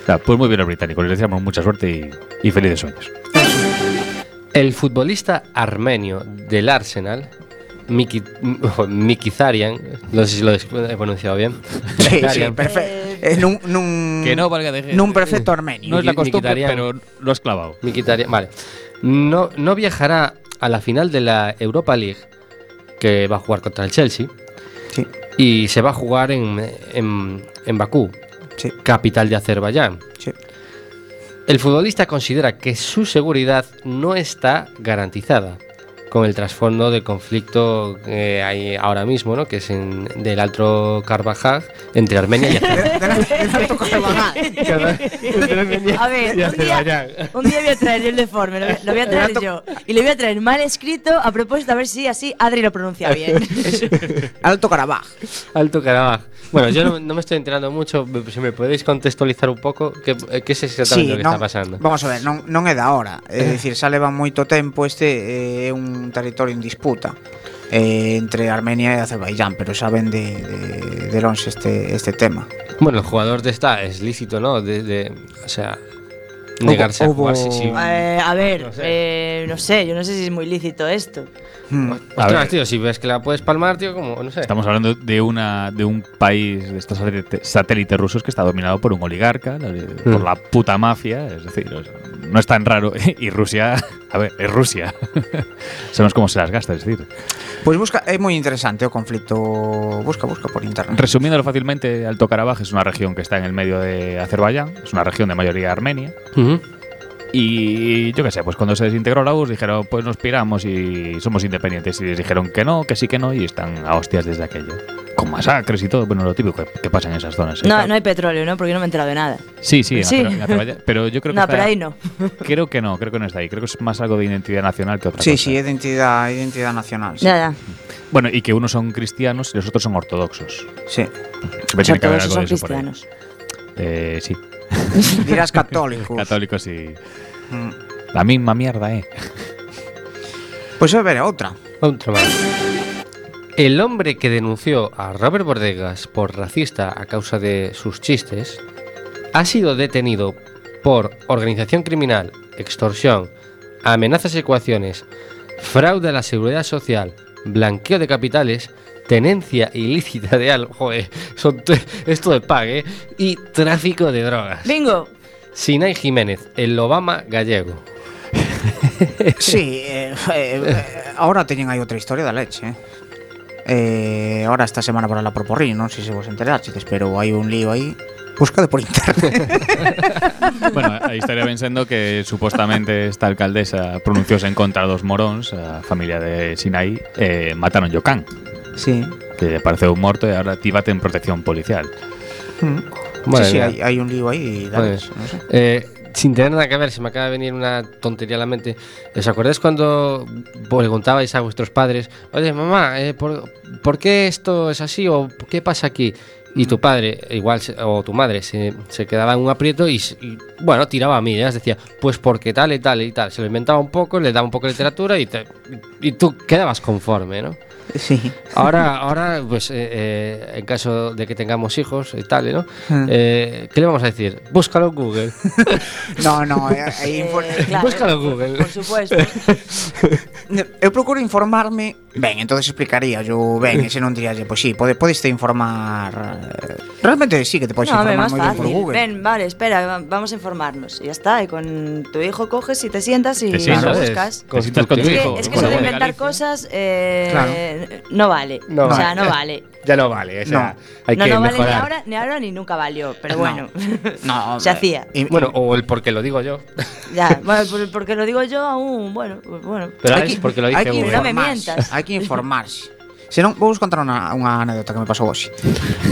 Claro, pues muy bien los británicos, les deseamos mucha suerte y, y felices sueños. El futbolista armenio del Arsenal, Miki, Mikizarian, no sé si lo he pronunciado bien. Sí, perfecto. Eh, nun, nun, Que no valga de nun perfecto armenio. No es la costumbre, pero lo has clavado. Mkhitaryan, vale. No, no viajará a la final de la Europa League, que va a jugar contra el Chelsea, y se va a jugar en, en, en Bakú, sí, capital de Azerbaiyán. sí. El futbolista considera que su seguridad no está garantizada con el trasfondo del conflicto que hay ahora mismo, ¿no? Que es en, del Alto Karabaj entre Armenia y Azerbaiyán. A ver, un día, un día voy a traer yo el deforme, lo, voy- lo voy a traer yo. Y lo voy a traer mal escrito a propósito, a ver si así Adri lo pronuncia bien. Alto Carabaj. Alto Karabaj. Bueno, yo no, no me estoy enterando mucho. Si me podéis contextualizar un poco, ¿qué, qué es exactamente lo que non- está pasando? Vamos a ver, non, non é da hora. É dicir, xa leva moito tempo este é un un territorio en disputa eh, entre Armenia e Azerbaiyán, pero xa ven de, de, de longe este, este tema. Bueno, el jugador de esta es lícito, ¿no? De, de, o sea, negarse hubo, a jugar si, si... eh, a ver, no sé. Eh, no sé, yo no sé si es muy lícito esto. Hmm. Ostras, tío, si ves que la puedes palmar, tío, como, no sé. Estamos hablando de una de un país de estos satélite- satélites rusos que está dominado por un oligarca, la- por la puta mafia, es decir, no es tan raro. Y Rusia, a ver, es Rusia. Sabemos cómo se las gasta, es decir. Pois busca, é moi interesante o conflicto. Busca, busca por internet. Resumiéndolo fácilmente, Alto Karabaj es una región que está en el medio de Azerbaiyán, es una región de mayoría armenia. Ujú. Y yo qué sé, pues cuando se desintegró la URSS dijeron, pues nos piramos y somos independientes. Y les dijeron que no, que sí, que no, y están a hostias desde aquello. Con masacres y todo, bueno, lo típico que, que pasa en esas zonas. ¿eh? No, no hay petróleo, ¿no? Porque yo no me he enterado de nada. Sí, sí, Sí. Azer- en Azerbaiyán. Pero yo creo que No, está- pero ahí no. Creo que no, creo que no está ahí. Creo que es más algo de identidad nacional que otra Sí, cosa. sí, identidad, identidad nacional. Sí. Ya, ya. Bueno, y que unos son cristianos y los otros son ortodoxos. sí. Algo de son cristianos. Eh, sí, Dirás católicos. católicos y... Mm. La misma mierda, ¿eh? Pois a ver. Otro más. El hombre que denunció a Robert Bordegas por racista a causa de sus chistes ha sido detenido por organización criminal, extorsión, amenazas y ecuaciones, fraude a la seguridad social, blanqueo de capitales, tenencia ilícita de algo, joder, son esto de pague, y tráfico de drogas. Bingo. Sinai Jiménez, el Obama gallego. Sí, eh, eh, eh, ahora teñen aí outra historia da leche, eh. Eh, ahora esta semana para la proporri, non sei se vos enteraxedes, pero hai un lío aí. Buscade por internet. Bueno, a historia ven sendo que supostamente esta alcaldesa pronunciose en contra dos moróns, a familia de Sinai, eh, mataron yo can, sí. que pareceu morto e agora ti en protección policial. Madre sí, sí, mía. hai, hai un lío aí da Joder. leche, non sei. Eh, sin tener nada que ver, se me acaba de venir una tontería a la mente. ¿Os acordáis cuando preguntabais a vuestros padres, oye, mamá, eh, ¿por, por qué esto es así o qué pasa aquí? Y tu padre, igual, o tu madre, se, se quedaba en un aprieto y, y, bueno, tiraba a mí, ya decía, pues porque tal y tal y tal. Se lo inventaba un poco, le daba un poco de literatura y, te- y tú quedabas conforme, ¿no? Sí. Ahora, ahora pues eh, eh, en caso de que tengamos hijos y tal, ¿no? Mm. Eh, ¿Qué le vamos a decir? Búscalo en Google. No, no, infor- Eh, claro, Búscalo en Google. Por supuesto. Eu procuro informarme Ben, entonces explicaría yo Ben, ese non diría Pois sí, pode, podes te informar eh, Realmente sí que te podes No, informar moi ben por fácil. Google Ven, vale, espera, va- vamos a informarnos. Y ya está. Y con tu hijo coges y te sientas y Te lo buscas. Te sientas con tu Es que, hijo. es que eso la de inventar Galicia. cosas eh, no vale. No o sea, no vale. Ya no vale, o sea, No. hay no, que no vale ni mejorar. ahora, ni ahora ni nunca valió. Pero No. bueno, No, se hacía. Y- Bueno, o el porque lo digo yo. Ya, bueno, por- porque lo digo yo aún, bueno, bueno. Pero Hai que- porque lo hai dice que. No me mientas. Hai que informarse Se non, vou vos contar unha, unha anécdota que me pasou hoxe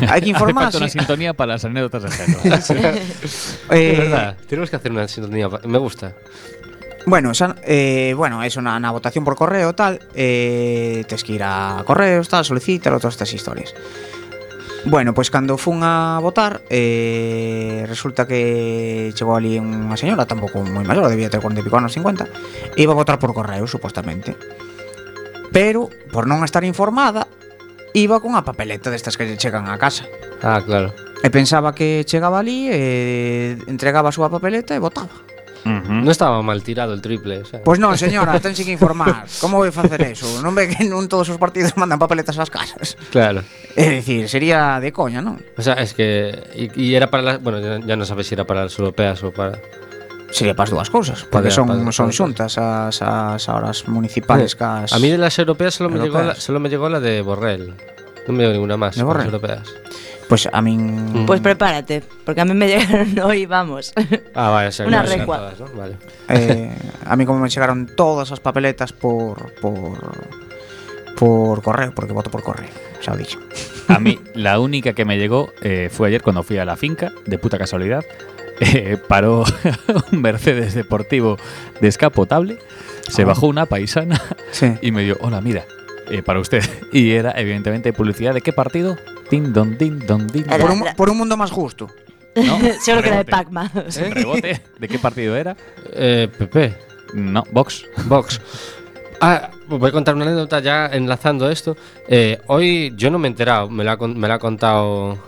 Hai que Hace falta informarse una sintonía para las anécdotas de género. eh, Es verdad, tenemos que hacer una sintonía. Me gusta. Bueno, xa, eh, bueno, eso na, na votación por correo tal, eh, tes que ir a correos, tal, solicitar todas estas historias. Bueno, pois cando fun a votar eh, Resulta que chegou ali unha señora Tampouco moi maior, debía ter 40 e pico anos, 50 E iba a votar por correo, supostamente. Pero, por non estar informada Iba cunha papeleta destas que lle chegan a casa. Ah, claro. E pensaba que chegaba ali e Entregaba a súa papeleta e votaba. Uh -huh. Estaba mal tirado el triple. O Pois pues non, señora, ten que informar. Como vai facer eso? Non ve que non todos os partidos mandan papeletas ás casas. Claro. É dicir, sería de coña, non? O sea, es que... E era para... Las, bueno, ya, ya non sabes se si era para as europeas ou para... Sería para as dúas cousas, porque son, para, son xuntas as, as horas municipais sí. cas... A mí de las europeas solo, europeas. Me llegó la, solo me llegó la de Borrell. Non me llegó ninguna máis. De Borrell. Europeas. Pues a min Pues prepárate, porque a mí me llegaron hoy, vamos. Ah, vale, o sea, Una recua. todas, ¿no? Vale. eh, a mí como me chegaron todas as papeletas por por por correo, porque voto por correo, xa o dixo. A mí, la única que me llegó eh, fue ayer cuando fui a la finca, de puta casualidad. Eh, paró un Mercedes deportivo descapotable, se Ah. bajó una paisana Sí. y me dio, hola, mira, eh, para usted. Y era, evidentemente, publicidad de qué partido? Din, don, din, don, din. Era- Por un, por un mundo más justo. ¿No? Seguro que era de. Pac-Man. Rebote. ¿De qué partido era? Eh, Pepe, No, Vox. Vox. Ah, voy a contar una anécdota ya enlazando esto. Eh, hoy yo no me he enterado, me lo ha, con- me lo ha contado.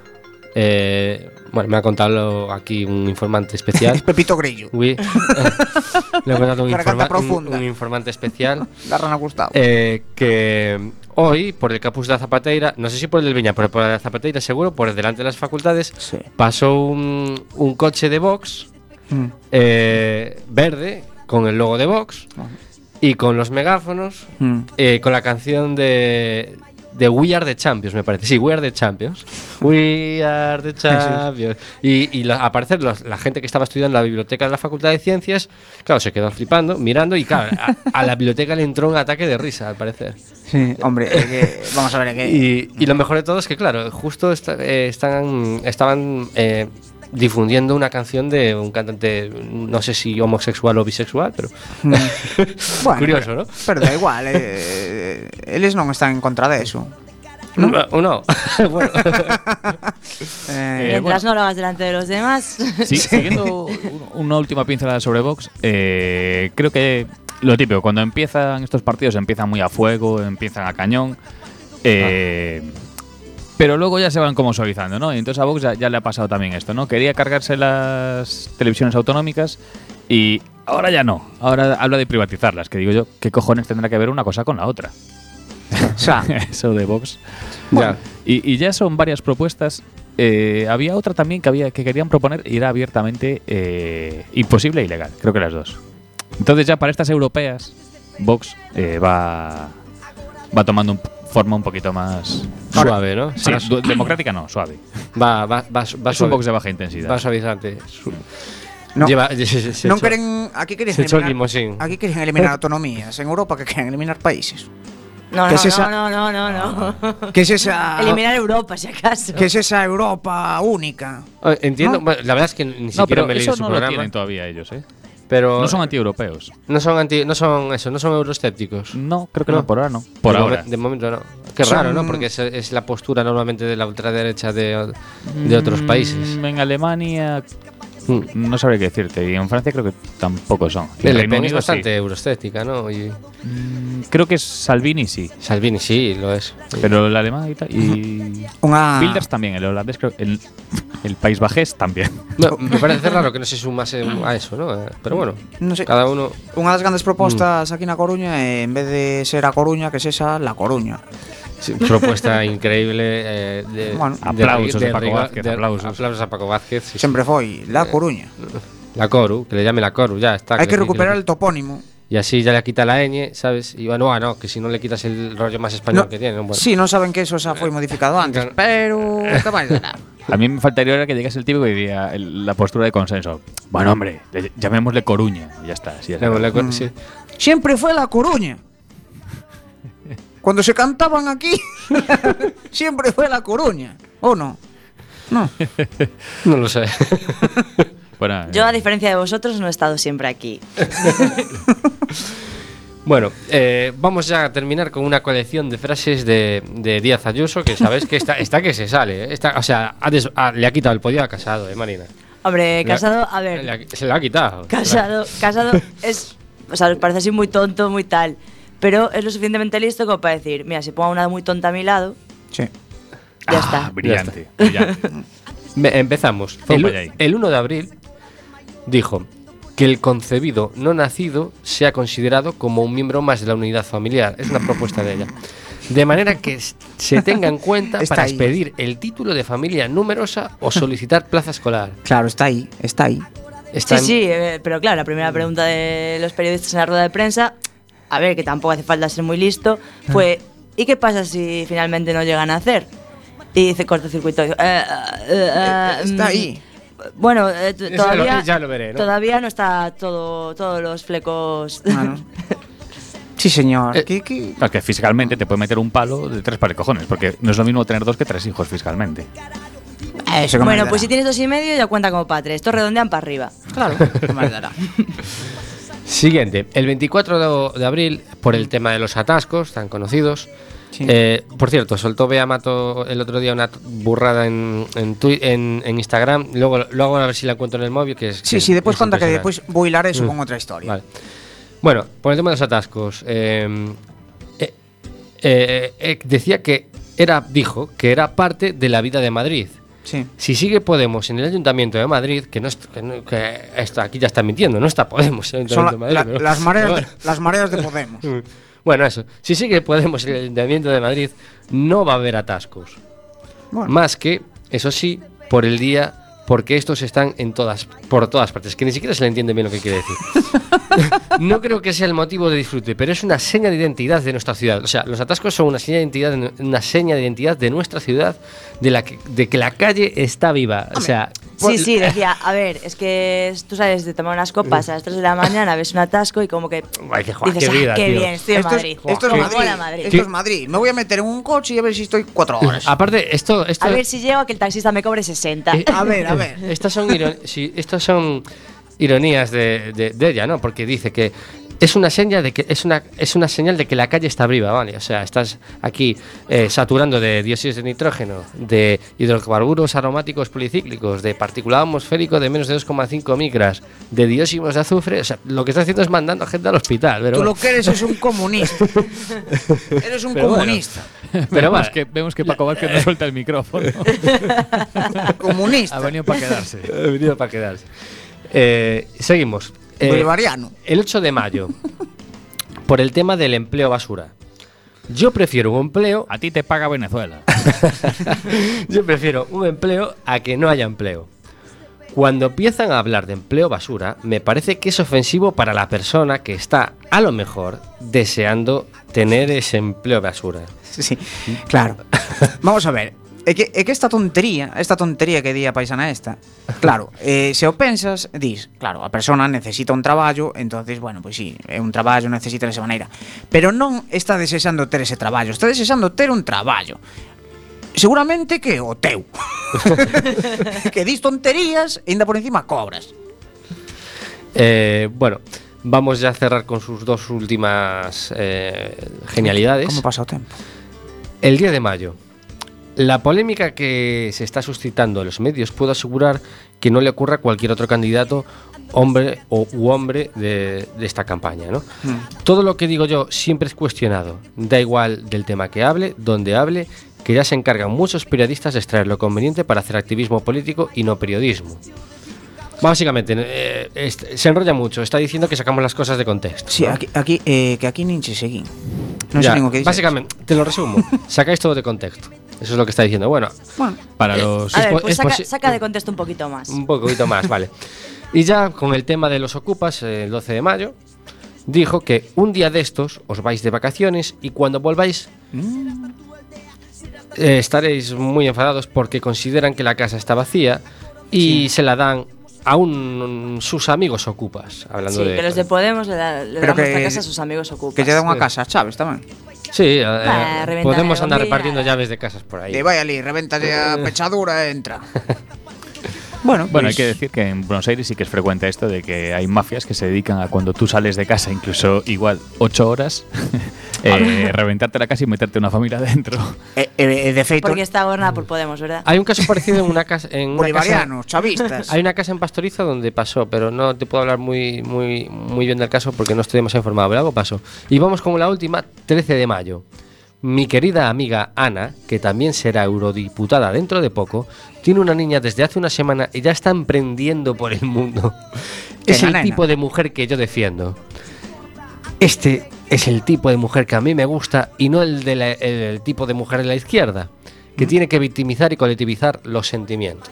Eh, bueno, me ha contado aquí un informante especial. Pepito Grillo. Le he contado un, Garganta informa- un- profunda. un informante especial. La rana Gustavo. eh, que hoy, por el campus de la Zapateira, no sé si por el del Viña, pero por la Zapateira seguro, por delante de las facultades, Sí. pasó un, un coche de Vox Mm. eh, verde con el logo de Vox y con los megáfonos Mm. eh, con la canción de de We Are the Champions, me parece. Sí, We Are the Champions. We Are the Champions. Y, y la- al parecer los- la gente que estaba estudiando en la biblioteca de la Facultad de Ciencias, claro, se quedó flipando, mirando y claro, a, a la biblioteca le entró un ataque de risa, al parecer. Sí, hombre, que, vamos a ver, é que Y, y lo mejor de todo es que, claro, justo eh, están, estaban eh, difundiendo una canción de un cantante, no sé si homosexual o bisexual, pero bueno, curioso, ¿no? Pero da igual, eh, eles non están en contra de eso. No, no. bueno, Eh, Mientras no lo hagas delante de los demás. Sí, siguiendo un- una última pincelada sobre Vox, eh, creo que lo típico, cuando empiezan estos partidos empiezan muy a fuego, empiezan a cañón, eh, pero luego ya se van como suavizando, ¿no? Y entonces a Vox ya, ya le ha pasado también esto, ¿no? Quería cargarse las televisiones autonómicas y ahora ya no, ahora habla de privatizarlas, que digo yo, ¿qué cojones tendrá que ver una cosa con la otra? o sea, Eso de Vox. ya. Y, y ya son varias propuestas. Eh, había otra también que había que querían proponer y era abiertamente eh, imposible e ilegal. Creo que las dos. Entonces ya para estas europeas, Vox eh, va va tomando un forma un poquito más Suave, ¿no? Sí, democrática no, suave. va, va, va, va es un Vox de baja intensidad. va suavizante. Su- no, Lleva, se, se- se non echó- queren, aquí el eliminar, aquí queren eliminar autonomías, en Europa que queren eliminar países. No, ¿Qué no, es esa? no, no, no, no, no. Que es esa Eliminar Europa, si acaso. que es esa Europa única. Ah, Entiendo, la verdad es que ni No, siquiera me leído su no lo programa. tienen todavía ellos, ¿eh? Pero No son antieuropeos. no son anti, no son eso, no son euroescépticos. No, creo que No. no, por ahora no. Por de ahora. momen- de momento no. Qué Son- raro, ¿no? Porque es, es la postura normalmente de la ultraderecha de, de otros países. Mm, En Alemania Mm. no sabré qué decirte. Y en Francia creo que tampoco son. El Reino es Unido sí. bastante euroescéptica, ¿no? Y Mm, Creo que es Salvini sí, Salvini sí, lo es. pero el alemán y tal. Y Wilders también, el holandés creo. El, el País Bajés también. No, me parece raro que no se sumase a eso, ¿no? Eh, pero bueno, no sé, cada uno... Unha das grandes propostas mm. aquí na Coruña é, en vez de ser a Coruña, que sexa La Coruña. Sí, propuesta increíble eh, de, bueno, de, aplausos de, de, a Paco Vázquez, de, aplausos. aplausos a Paco Vázquez. Sí, Sempre foi La eh, Coruña. La Coru, que le llame La Coru, ya está. Hay que, que recuperar que... el topónimo. Y así ya le quita la ñ, ¿sabes? Y bueno, ah, no, que si no le quitas el rollo más español No, que tiene. Bueno. Sí, non saben que eso xa foi modificado antes, pero? A mí me faltaría ahora que llegase el típico y diría el- la postura de consenso. Bueno, hombre, le- llamémosle Coruña. Y ya está. así ya se Le- acabó. le- Mm. sí. Siempre fue La Coruña. Cuando se cantaban aquí, siempre fue La Coruña. ¿O no? No. No lo sé. Yo, a eh, diferencia de vosotros, no he estado siempre aquí. Bueno, eh, vamos ya a terminar con una colección de frases de, de Díaz Ayuso, que sabes que está, está que se sale. ¿eh? Está, o sea, ha des- ha- le ha quitado el podio a Casado, ¿eh, Marina? Hombre, casado, a le ver, ha- se lo ha quitado. casado, casado es. O sea, parece así muy tonto, muy tal. Pero es lo suficientemente listo como para decir, mira, si pongo una muy tonta a mi lado, Sí. ya ah, está. Brillante. brillante. Me- empezamos. El, el 1 de abril dijo que el concebido no nacido sea considerado como un miembro más de la unidad familiar. Es una propuesta de ella. De manera que se tenga en cuenta Está para ahí. expedir el título de familia numerosa o solicitar plaza escolar. Claro, está ahí, está ahí. Está Sí, en- sí, eh, pero claro, la primera pregunta de los periodistas en la rueda de prensa, a ver, que tampoco hace falta ser muy listo, fue ¿y qué pasa si finalmente no llegan a hacer? Y dice cortocircuito. Eh, eh, eh, está mm, ahí. Bueno, eh, todavía, lo- ya lo veré, ¿no? todavía no está todo, todos los flecos. Bueno. Sí, señor. Eh, ¿Qué- qué? Claro, que fiscalmente te puede meter un palo de tres pares de cojones, porque no es lo mismo tener dos que tres hijos fiscalmente. Eso que bueno, pues si tienes dos y medio ya cuenta como para tres. Estos redondean para arriba. Claro, que me dará. Siguiente, el 24 de, de abril, por el tema de los atascos tan conocidos. Sí. eh, por cierto, soltó Bea Mato el otro día una burrada en, en, tui- en, en Instagram. Luego, luego a ver si la encuentro en el móvil. Que es, Sí, que sí, después es cuenta que después voy a hilar eso Mm. con otra historia. Vale. Bueno, por el tema de los atascos. eh, eh, eh, eh, decía que era, dijo que era parte de la vida de Madrid. Sí. Si sigue Podemos en el Ayuntamiento de Madrid, que no que, no- que esto aquí ya está mintiendo, no está Podemos en el Son Ayuntamiento la- de Madrid. la- pero- las, mareas pero de, bueno. las mareas de Podemos. Bueno, eso. Si sigue Podemos en el Ayuntamiento de Madrid, no va a haber atascos. Bueno. Más que, eso sí, por el día, porque estos están en todas, por todas partes, que ni siquiera se le entiende bien lo que quiere decir. no creo que sea el motivo de disfrute, pero es una seña de identidad de nuestra ciudad. O sea, los atascos son una seña de identidad, de- una seña de identidad de nuestra ciudad, de la que, de que la calle está viva. O sea, Sí, sí, decía, a ver, es que tú sales de tomar unas copas a las 3 de la mañana, ves un atasco y como que Ay, qué, joder, dices, qué "Ah, vida, qué tío". bien, estoy en esto es, Madrid. esto es Madrid. mola Madrid. Esto es Madrid. Me voy a meter en un coche y a ver si estoy cuatro horas. aparte, esto, esto A ver si llego a que el taxista me cobre 60. Eh, A ver, a ver. Estas son, iro- sí, estas son ironías de, de- de ella, ¿no? Porque dice que es una señal de que es una es una señal de que la calle está viva, ¿vale? O sea, estás aquí eh, saturando de dióxido de nitrógeno, de hidrocarburos aromáticos policíclicos, de particulado atmosférico de menos de 2,5 micras, de dióxidos de azufre. O sea, lo que está haciendo es mandando gente al hospital. Pero, Tú lo que eres es un comunista. eres un Pero bueno. comunista. Pero vemos, vale. que, vemos que Paco Vázquez no suelta el micrófono. comunista. ha venido para quedarse. Ha venido para quedarse. Eh, seguimos. Eh, Bolivariano. El 8 de mayo, por el tema del empleo basura. Yo prefiero un empleo, A ti te paga Venezuela. yo prefiero un empleo a que no haya empleo. Cuando empiezan a hablar de empleo basura, me parece que es ofensivo para la persona que está, a lo mejor, deseando tener ese empleo basura. Sí, sí, claro. Vamos a ver. É que, é que esta tontería, esta tontería que di a paisana esta, claro, eh, se o pensas, dis, claro, a persona necesita un traballo, entonces, bueno, pois pues sí, é un traballo, necesita esa maneira. Pero non está desexando ter ese traballo, está desexando ter un traballo. Seguramente que o teu. que dis tonterías e ainda por encima cobras. Eh, bueno, vamos ya a cerrar con sus dos últimas eh, genialidades. Como pasa o tempo? El día de mayo. La polémica que se está suscitando en los medios puedo asegurar que no le ocurra a cualquier otro candidato, hombre o u hombre de, de esta campaña. ¿no? Todo lo que digo yo siempre es cuestionado. Da igual del tema que hable, donde hable, que ya se encargan muchos periodistas de extraer lo conveniente para hacer activismo político y no periodismo. Básicamente, eh, se enrolla mucho, está diciendo que sacamos las cosas de contexto. Sí, ¿no? aquí, aquí eh, que aquí nin che seguín. Non Ya, sei nin o que dices. básicamente, te lo resumo, sacáis todo de contexto. Eso es lo que está diciendo. Bueno, Bueno, Para los. A ver, po- pues es saca, de contexto un poquito más. Un poquito más, vale. Y ya con el tema de los ocupas, eh, el 12 de mayo, dijo que un día de estos os vais de vacaciones y cuando volváis eh, estaréis muy enfadados porque consideran que la casa está vacía y se la dan aún sus amigos ocupas, hablando sí, de... que los de Podemos le, da, le damos que, casa a sus amigos ocupas. Que lle dan unha casa, sabes, tamén. Sí, bah, eh, eh podemos andar repartiendo llaves de casas por ahí. De vaya ali, revéntalle a pechadura e entra. bueno, Bueno, hay pois- que decir que en Buenos Aires sí que es frecuente esto de que hay mafias que se dedican a cuando tú sales de casa, incluso igual ocho horas, eh, reventarte la casa y meterte una familia dentro. E, e, e de feito, Porque está gobernada por Podemos, ¿verdad? Hay un caso parecido en una casa. En una casa bolivarianos, chavistas. Hay una casa en Pastoriza donde pasó, pero no te puedo hablar muy, muy, muy bien del caso porque no estoy demasiado informado, pero algo pasó. Y vamos con la última, 13 de mayo. Mi querida amiga Ana, que también será eurodiputada dentro de poco, tiene una niña desde hace una semana y ya está emprendiendo por el mundo. Es el nena. tipo de mujer que yo defiendo. Este es el tipo de mujer que a mí me gusta y no el, de la- el- el tipo de mujer de la izquierda, que tiene que victimizar y colectivizar los sentimientos.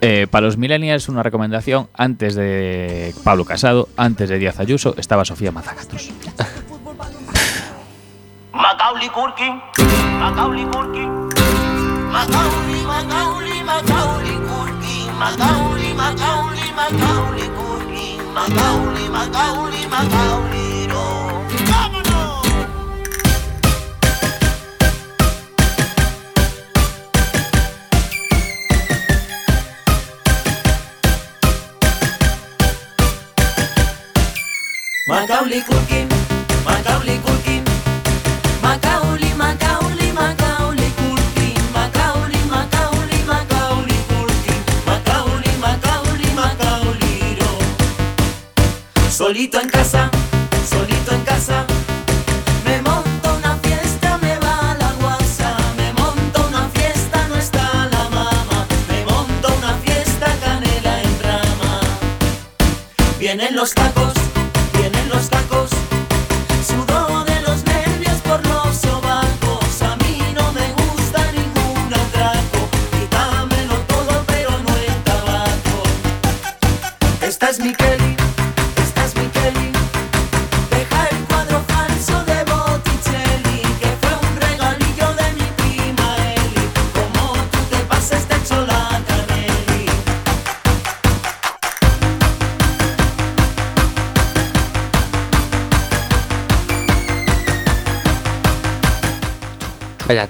Eh, para los millennials, una recomendación: antes de Pablo Casado, antes de Díaz Ayuso, estaba Sofía Mazagatos. Macaulay Culkin, Macaulay Culkin, Macaulay, Macaulay, Macaulay Culkin, Macaulay, Macaulay, Macaulay Culkin, Macaulay, Macaulay, Macaulay, no. Kurki. Culkin, Culkin, Macaulay,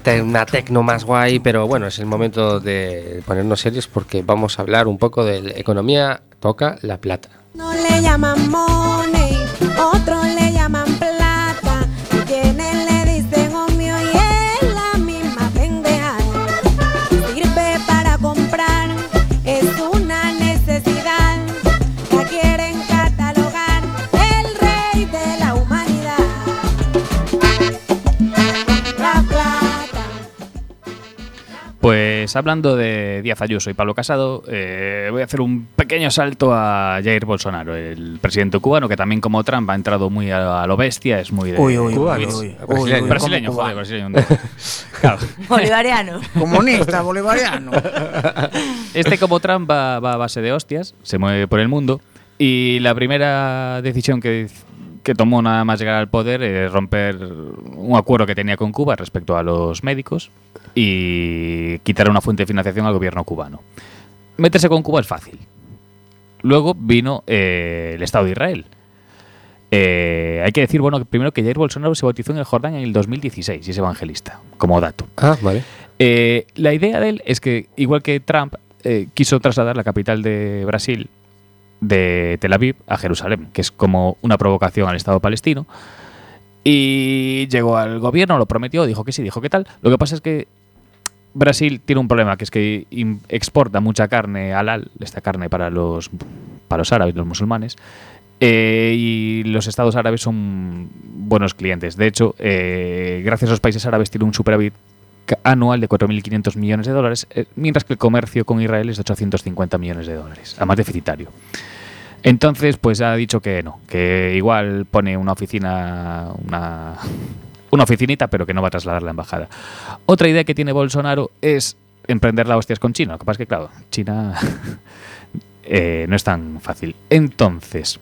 una tecno más guay, pero bueno, es el momento de ponernos serios porque vamos a hablar un poco de economía toca la plata. Pues hablando de Díaz Ayuso y Pablo Casado, eh, voy a hacer un pequeño salto a Jair Bolsonaro, el presidente cubano, que también como Trump ha entrado muy a, a lo bestia, es muy de... Uy, uy, Cubano, uy, uy, brasileño. joder, brasileño. Claro. Bolivariano. Comunista, bolivariano. Este como Trump va, va a base de hostias, se mueve por el mundo y la primera decisión que, que tomó nada más llegar al poder es romper un acuerdo que tenía con Cuba respecto a los médicos y quitar una fuente de financiación al gobierno cubano. Meterse con Cuba es fácil. Luego vino eh, el Estado de Israel. Eh, hay que decir, bueno, primero que Jair Bolsonaro se bautizó en el Jordán en el 2016 y es evangelista, como dato. Ah, vale. Eh, la idea de él es que, igual que Trump, eh, quiso trasladar la capital de Brasil de Tel Aviv a Jerusalén, que es como una provocación al Estado palestino. Y llegó al gobierno, lo prometió, dijo que sí, dijo que tal. Lo que pasa es que Brasil tiene un problema, que es que exporta mucha carne halal, esta carne para los, para los árabes, los musulmanes, eh, y los estados árabes son buenos clientes. De hecho, eh, gracias a los países árabes tiene un superávit anual de 4.500 millones de dólares, eh, mientras que el comercio con Israel es de 850 millones de dólares, además deficitario. Entonces, pues ha dicho que no, que igual pone una oficina, una, una oficinita, pero que no va a trasladar la embajada. Otra idea que tiene Bolsonaro es emprender la hostias con China. Lo que pasa es que, claro, China eh, no es tan fácil. Entonces,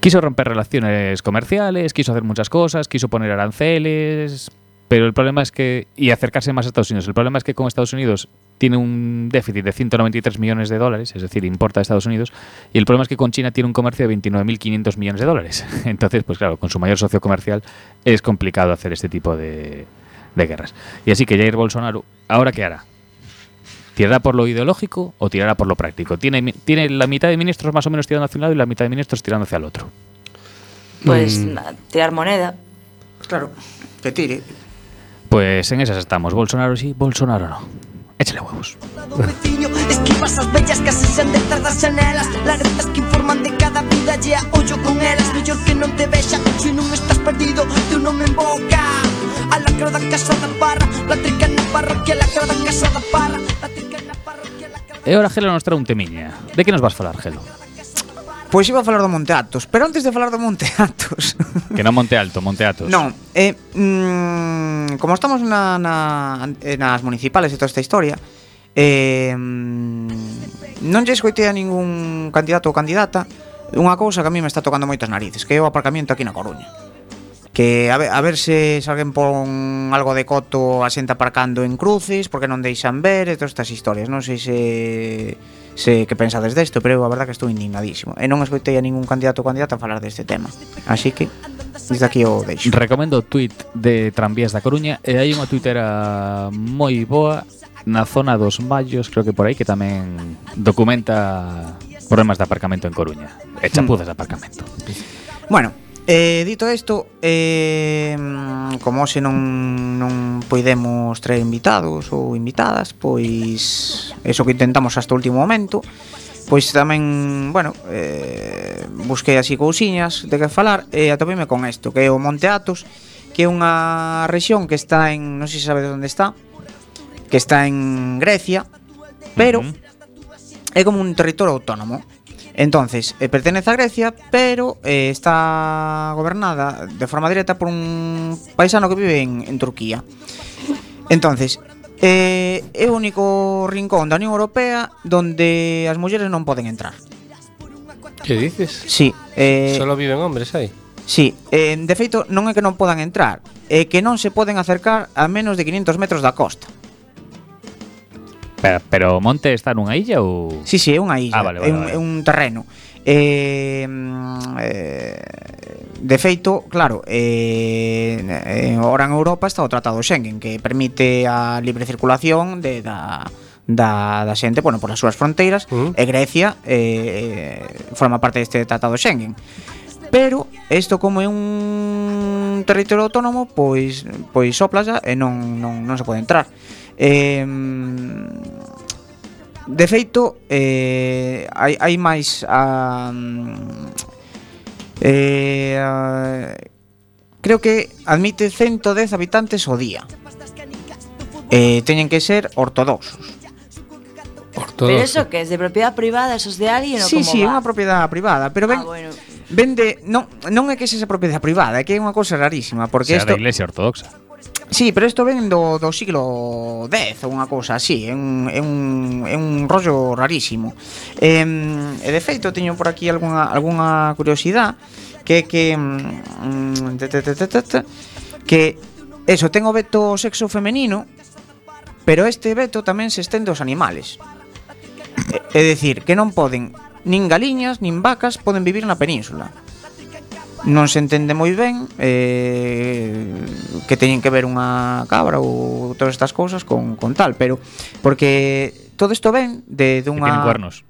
quiso romper relaciones comerciales, quiso hacer muchas cosas, quiso poner aranceles, pero el problema es que. y acercarse más a Estados Unidos. El problema es que con Estados Unidos tiene un déficit de 193 millones de dólares, es decir, importa a Estados Unidos, y el problema es que con China tiene un comercio de 29.500 millones de dólares. Entonces, pues claro, con su mayor socio comercial es complicado hacer este tipo de, de guerras. Y así que Jair Bolsonaro, ¿ahora qué hará? ¿Tirará por lo ideológico o tirará por lo práctico? Tiene, tiene la mitad de ministros más o menos tirando hacia un lado y la mitad de ministros tirando hacia el otro. Pues Mm. tirar moneda. Claro, que tire. Pues en esas estamos. Bolsonaro sí, Bolsonaro no. Échale huevos. Esquivas as bellas que asexan detrás das xanelas Laretas que informan de cada vida e a ollo con elas Mellor que non te vexa, se non estás perdido Teu nome en boca A lacra da casa da parra La trica na parroquia, a lacra da casa da parra La trica na parroquia, lacra. E eh, ora Gelo nos trae un temiña De que nos vas falar, Gelo? Pois iba a falar do Monte Atos, pero antes de falar do Monte Atos... Que non Monte Alto, Monte Atos. Non, eh, mm, como estamos na, na, eh, nas municipales e toda esta historia, eh, mm, non lle escoitei a ningún candidato ou candidata unha cousa que a mí me está tocando moitas narices, que é o aparcamiento aquí na Coruña. Que a ver, a ver se alguén pon algo de coto a xente aparcando en cruces, porque non deixan ver e todas estas historias. Non sei se se que pensades desto, pero eu a verdad que estou indignadísimo. E non escoitei a ningún candidato ou candidata a falar deste tema. Así que desde aquí o deixo. Recomendo o tweet de Tranvías da Coruña e hai unha tuitera moi boa na zona dos Mallos, creo que por aí, que tamén documenta problemas de aparcamento en Coruña. E chapuzas de aparcamento. Bueno, Eh, dito isto, eh, como se non, non poidemos traer invitados ou invitadas, pois eso que intentamos hasta o último momento, pois tamén, bueno, eh, busquei así cousiñas de que falar e atopime con isto, que é o Monte Atos, que é unha rexión que está en, non sei se sabedes onde está, que está en Grecia, pero uh -huh. é como un territorio autónomo, Entonces, eh, pertenece a Grecia, pero eh, está gobernada de forma directa por un paisano que vive en, en Turquía. Entonces, eh, é o único rincón da Unión Europea donde as mulleres non poden entrar. Que dices? Sí. Eh, Solo viven hombres aí? Sí, eh, de feito non é que non podan entrar, é que non se poden acercar a menos de 500 metros da costa. Pero, pero o monte está nunha illa ou...? Sí, sí, é unha illa, ah, vale, vale, é, un, vale. é un terreno. Eh, eh, de feito, claro, eh, eh, ora en Europa está o Tratado Schengen, que permite a libre circulación de, da, da, da xente, bueno, Por as súas fronteiras, uh -huh. e Grecia eh, forma parte deste Tratado Schengen. Pero isto como é un territorio autónomo, pois pois soplasa e non non non se pode entrar. Eh, de feito, eh, hai, hai máis... A, eh, a, creo que admite 110 habitantes o día. Eh, teñen que ser ortodoxos. Ortodoxo. Pero eso que es de propiedade privada, eso es de alguien o sí, como Sí, sí, é unha propiedade privada, pero ah, ven ah, bueno. Vende, non, non é que sexa propiedade privada, é que é unha cousa rarísima, porque isto... Sea esto, da iglesia ortodoxa. Sí, pero isto ven do, do siglo X ou unha cousa así É un, é un, é un rollo rarísimo. E, e de feito teño por aquí algunha, algunha curiosidade Que que mm, Que eso, ten o veto sexo femenino Pero este veto tamén se estende aos animales. É dicir, que non poden Nin galiñas, nin vacas poden vivir na península non se entende moi ben eh, que teñen que ver unha cabra ou todas estas cousas con, con tal, pero porque todo isto ven de dunha que cuernos.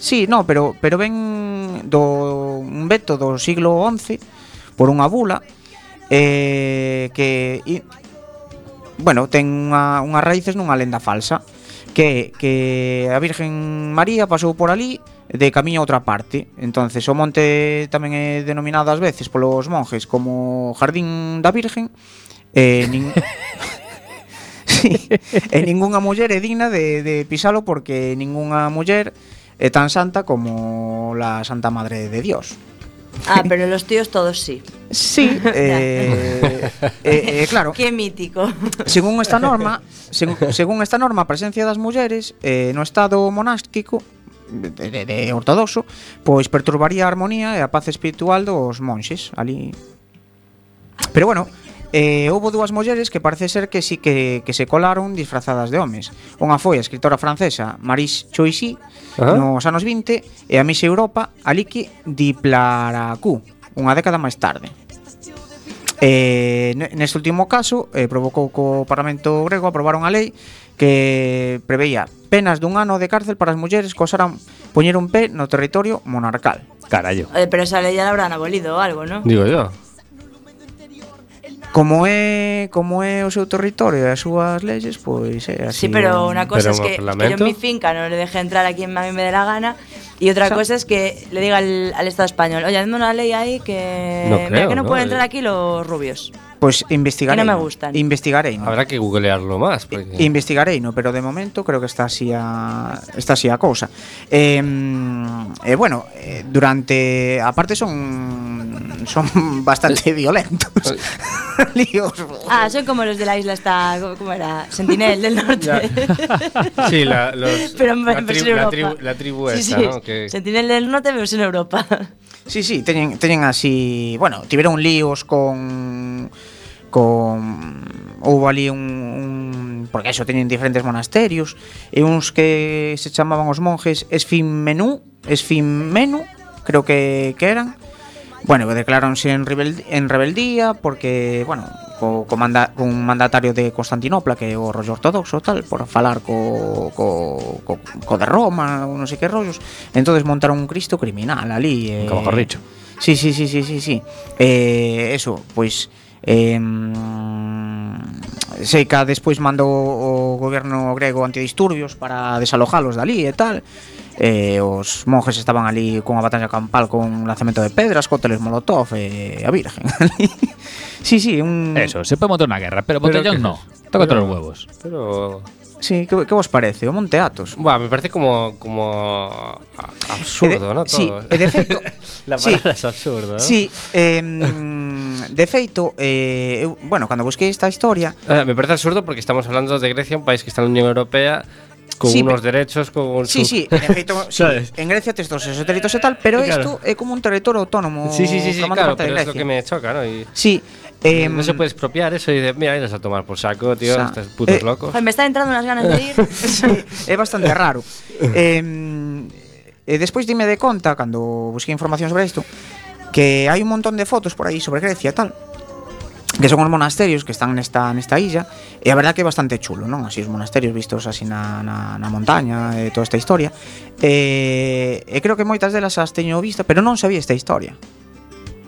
Sí, no, pero pero ven do un veto do siglo XI por unha bula eh, que i, bueno, ten unha, unhas raíces nunha lenda falsa que, que a Virgen María pasou por ali de camiño a outra parte. Entonces, o monte tamén é denominado ás veces polos monjes como Jardín da Virgen, e nin... sí, e ningunha muller é digna de, de pisalo porque ningunha muller é tan santa como la Santa Madre de Dios. Ah, pero los tíos todos sí. Sí, eh, eh, eh, claro. Qué mítico. Según esta norma, según, según esta norma, a presencia das mulleres eh, no estado monástico de, de ortodoxo, pois perturbaría a armonía e a paz espiritual dos monxes ali. Pero bueno, eh, houbo dúas mulleres que parece ser que sí que, que se colaron disfrazadas de homes. Unha foi a escritora francesa Maris Choisy Ajá. nos anos 20 e a Miss Europa Aliki Diplaracú, unha década máis tarde. Eh, neste último caso, eh, provocou co Parlamento grego aprobar unha lei que preveía penas dun ano de cárcel para as mulleres que osaran poñer un pé no territorio monarcal. Carallo. Eh, pero esa ley ya la habrán abolido o algo, ¿no? Digo yo. Como é como é o seu territorio e as súas leyes, pois é así. Sí, pero una cosa Pero es que, que yo en mi finca no le deje entrar a quien a mí me dé la gana y otra Sa- cosa es que le diga al, al Estado español, oye, hazme una ley ahí que, No mira que no, ¿no? pueden entrar aquí los rubios. Pois investigarei. Que non me gustan. Investigarei. Habrá que googlearlo más. Porque... Investigarei, no, pero de momento creo que está así a está así a cousa. Eh, eh, bueno, eh, durante aparte son son bastante violentos. Líos. Ah, son como los de la isla esta, ¿cómo era? Sentinel del norte. Sí, la, los, Pero en la, tribu, la, Europa. tribu, la tribu Sí, esa, sí, ¿no? Que, Sentinel del norte, pero en Europa. Sí, sí, teñen, teñen así, bueno, tiveron líos con con houve ali un, un porque eso teñen diferentes monasterios e uns que se chamaban os monjes Esfinmenú, Esfinmenú, creo que que eran. Bueno, declaráronse en, rebel, en rebeldía porque, bueno, co, co manda, un mandatario de Constantinopla que é o rollo ortodoxo tal, por falar co, co, co, co de Roma, non sei que rollos. entonces montaron un Cristo criminal ali. Eh, Como dicho. Sí, sí, sí, sí, sí, sí. Eh, eso, pois... Pues, eh, sei que despois mandou o goberno grego antidisturbios para desalojalos dali e tal. Eh, os monjes estaban ali cunha batalla campal con lanzamento de pedras, cócteles molotov e a virgen. sí, sí, un Eso, se puede montar una guerra, pero botellón no. Tócate pero- los huevos. pero Sí, que, que vos parece? O Monte. Buah, me parece como, como absurdo, E de- ¿no? sí, Todo. e de feito- La sí. palabra es absurdo, ¿no? Sí, eh, de feito, eh, eu, bueno, cando busquei esta historia... Eh, me parece absurdo porque estamos hablando de Grecia, un país que está na Unión Europea, con sí, unos derechos con Sí, su... sí, en, efecto, sí, en Grecia tes todos esos delitos e tal, pero isto claro. é como un territorio autónomo. Sí, sí, sí, sí claro, pero é lo que me choca, ¿no? Y... Sí. Eh, no se puede expropiar eso y de, mira, irás a tomar por saco, tío, o sea, estás putos eh, locos. Joder, me está entrando unas ganas de ir. sí, é bastante raro. eh, e despois dime de conta, cando busquei información sobre isto, que hai un montón de fotos por aí sobre Grecia e tal que son os monasterios que están nesta nesta illa e a verdad que é bastante chulo, non? Así os monasterios vistos así na, na, na montaña e toda esta historia e, e creo que moitas delas as teño vista pero non sabía esta historia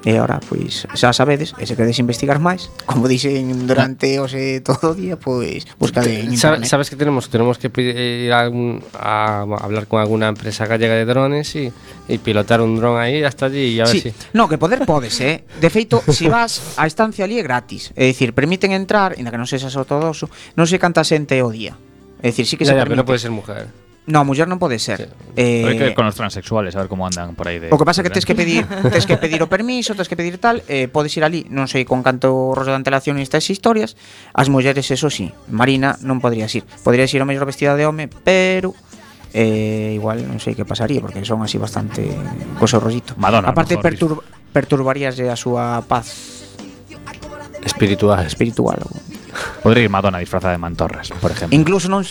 E ora, pois, xa sabedes, e se queredes investigar máis, como dixen durante hoxe todo o día, pois, buscade en internet. Sabes que tenemos, tenemos que ir a, un, a hablar con alguna empresa gallega de drones e, e pilotar un dron aí hasta allí e a ver sí. si... No, que poder podes, eh? De feito, se si vas a estancia ali é gratis. É dicir, permiten entrar, inda que non sexas ortodoxo, non sei canta xente o día. É dicir, sí que se ya, permite. Pero non pode ser mujer. No, muller non pode ser. Sí. Eh, Hay que eh, ver con los transexuales, a ver como andan por aí de. O que pasa é que tens que pedir, tens que pedir o permiso, tens que pedir tal, eh, podes ir ali, non sei con canto rollo de antelación estas historias, as mulleres eso sí, Marina non podrías ir. Podrías ir o mellor vestida de home, pero eh, igual non sei que pasaría porque son así bastante coso rollito. Madonna, Aparte pertur perturbarías a súa paz espiritual, espiritual. Podría ir Madonna disfrazada de mantorras, por exemplo. Incluso non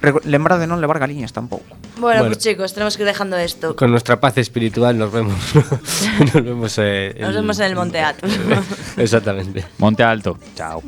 Reco- Lembra de non levar galiñas tampouco. Bueno, Bueno. pues chicos, tenemos que ir dejando esto. Con nuestra paz espiritual nos vemos. nos vemos, eh, Nos vemos en el Monte Athos. Exactamente. Monte Alto. Chao.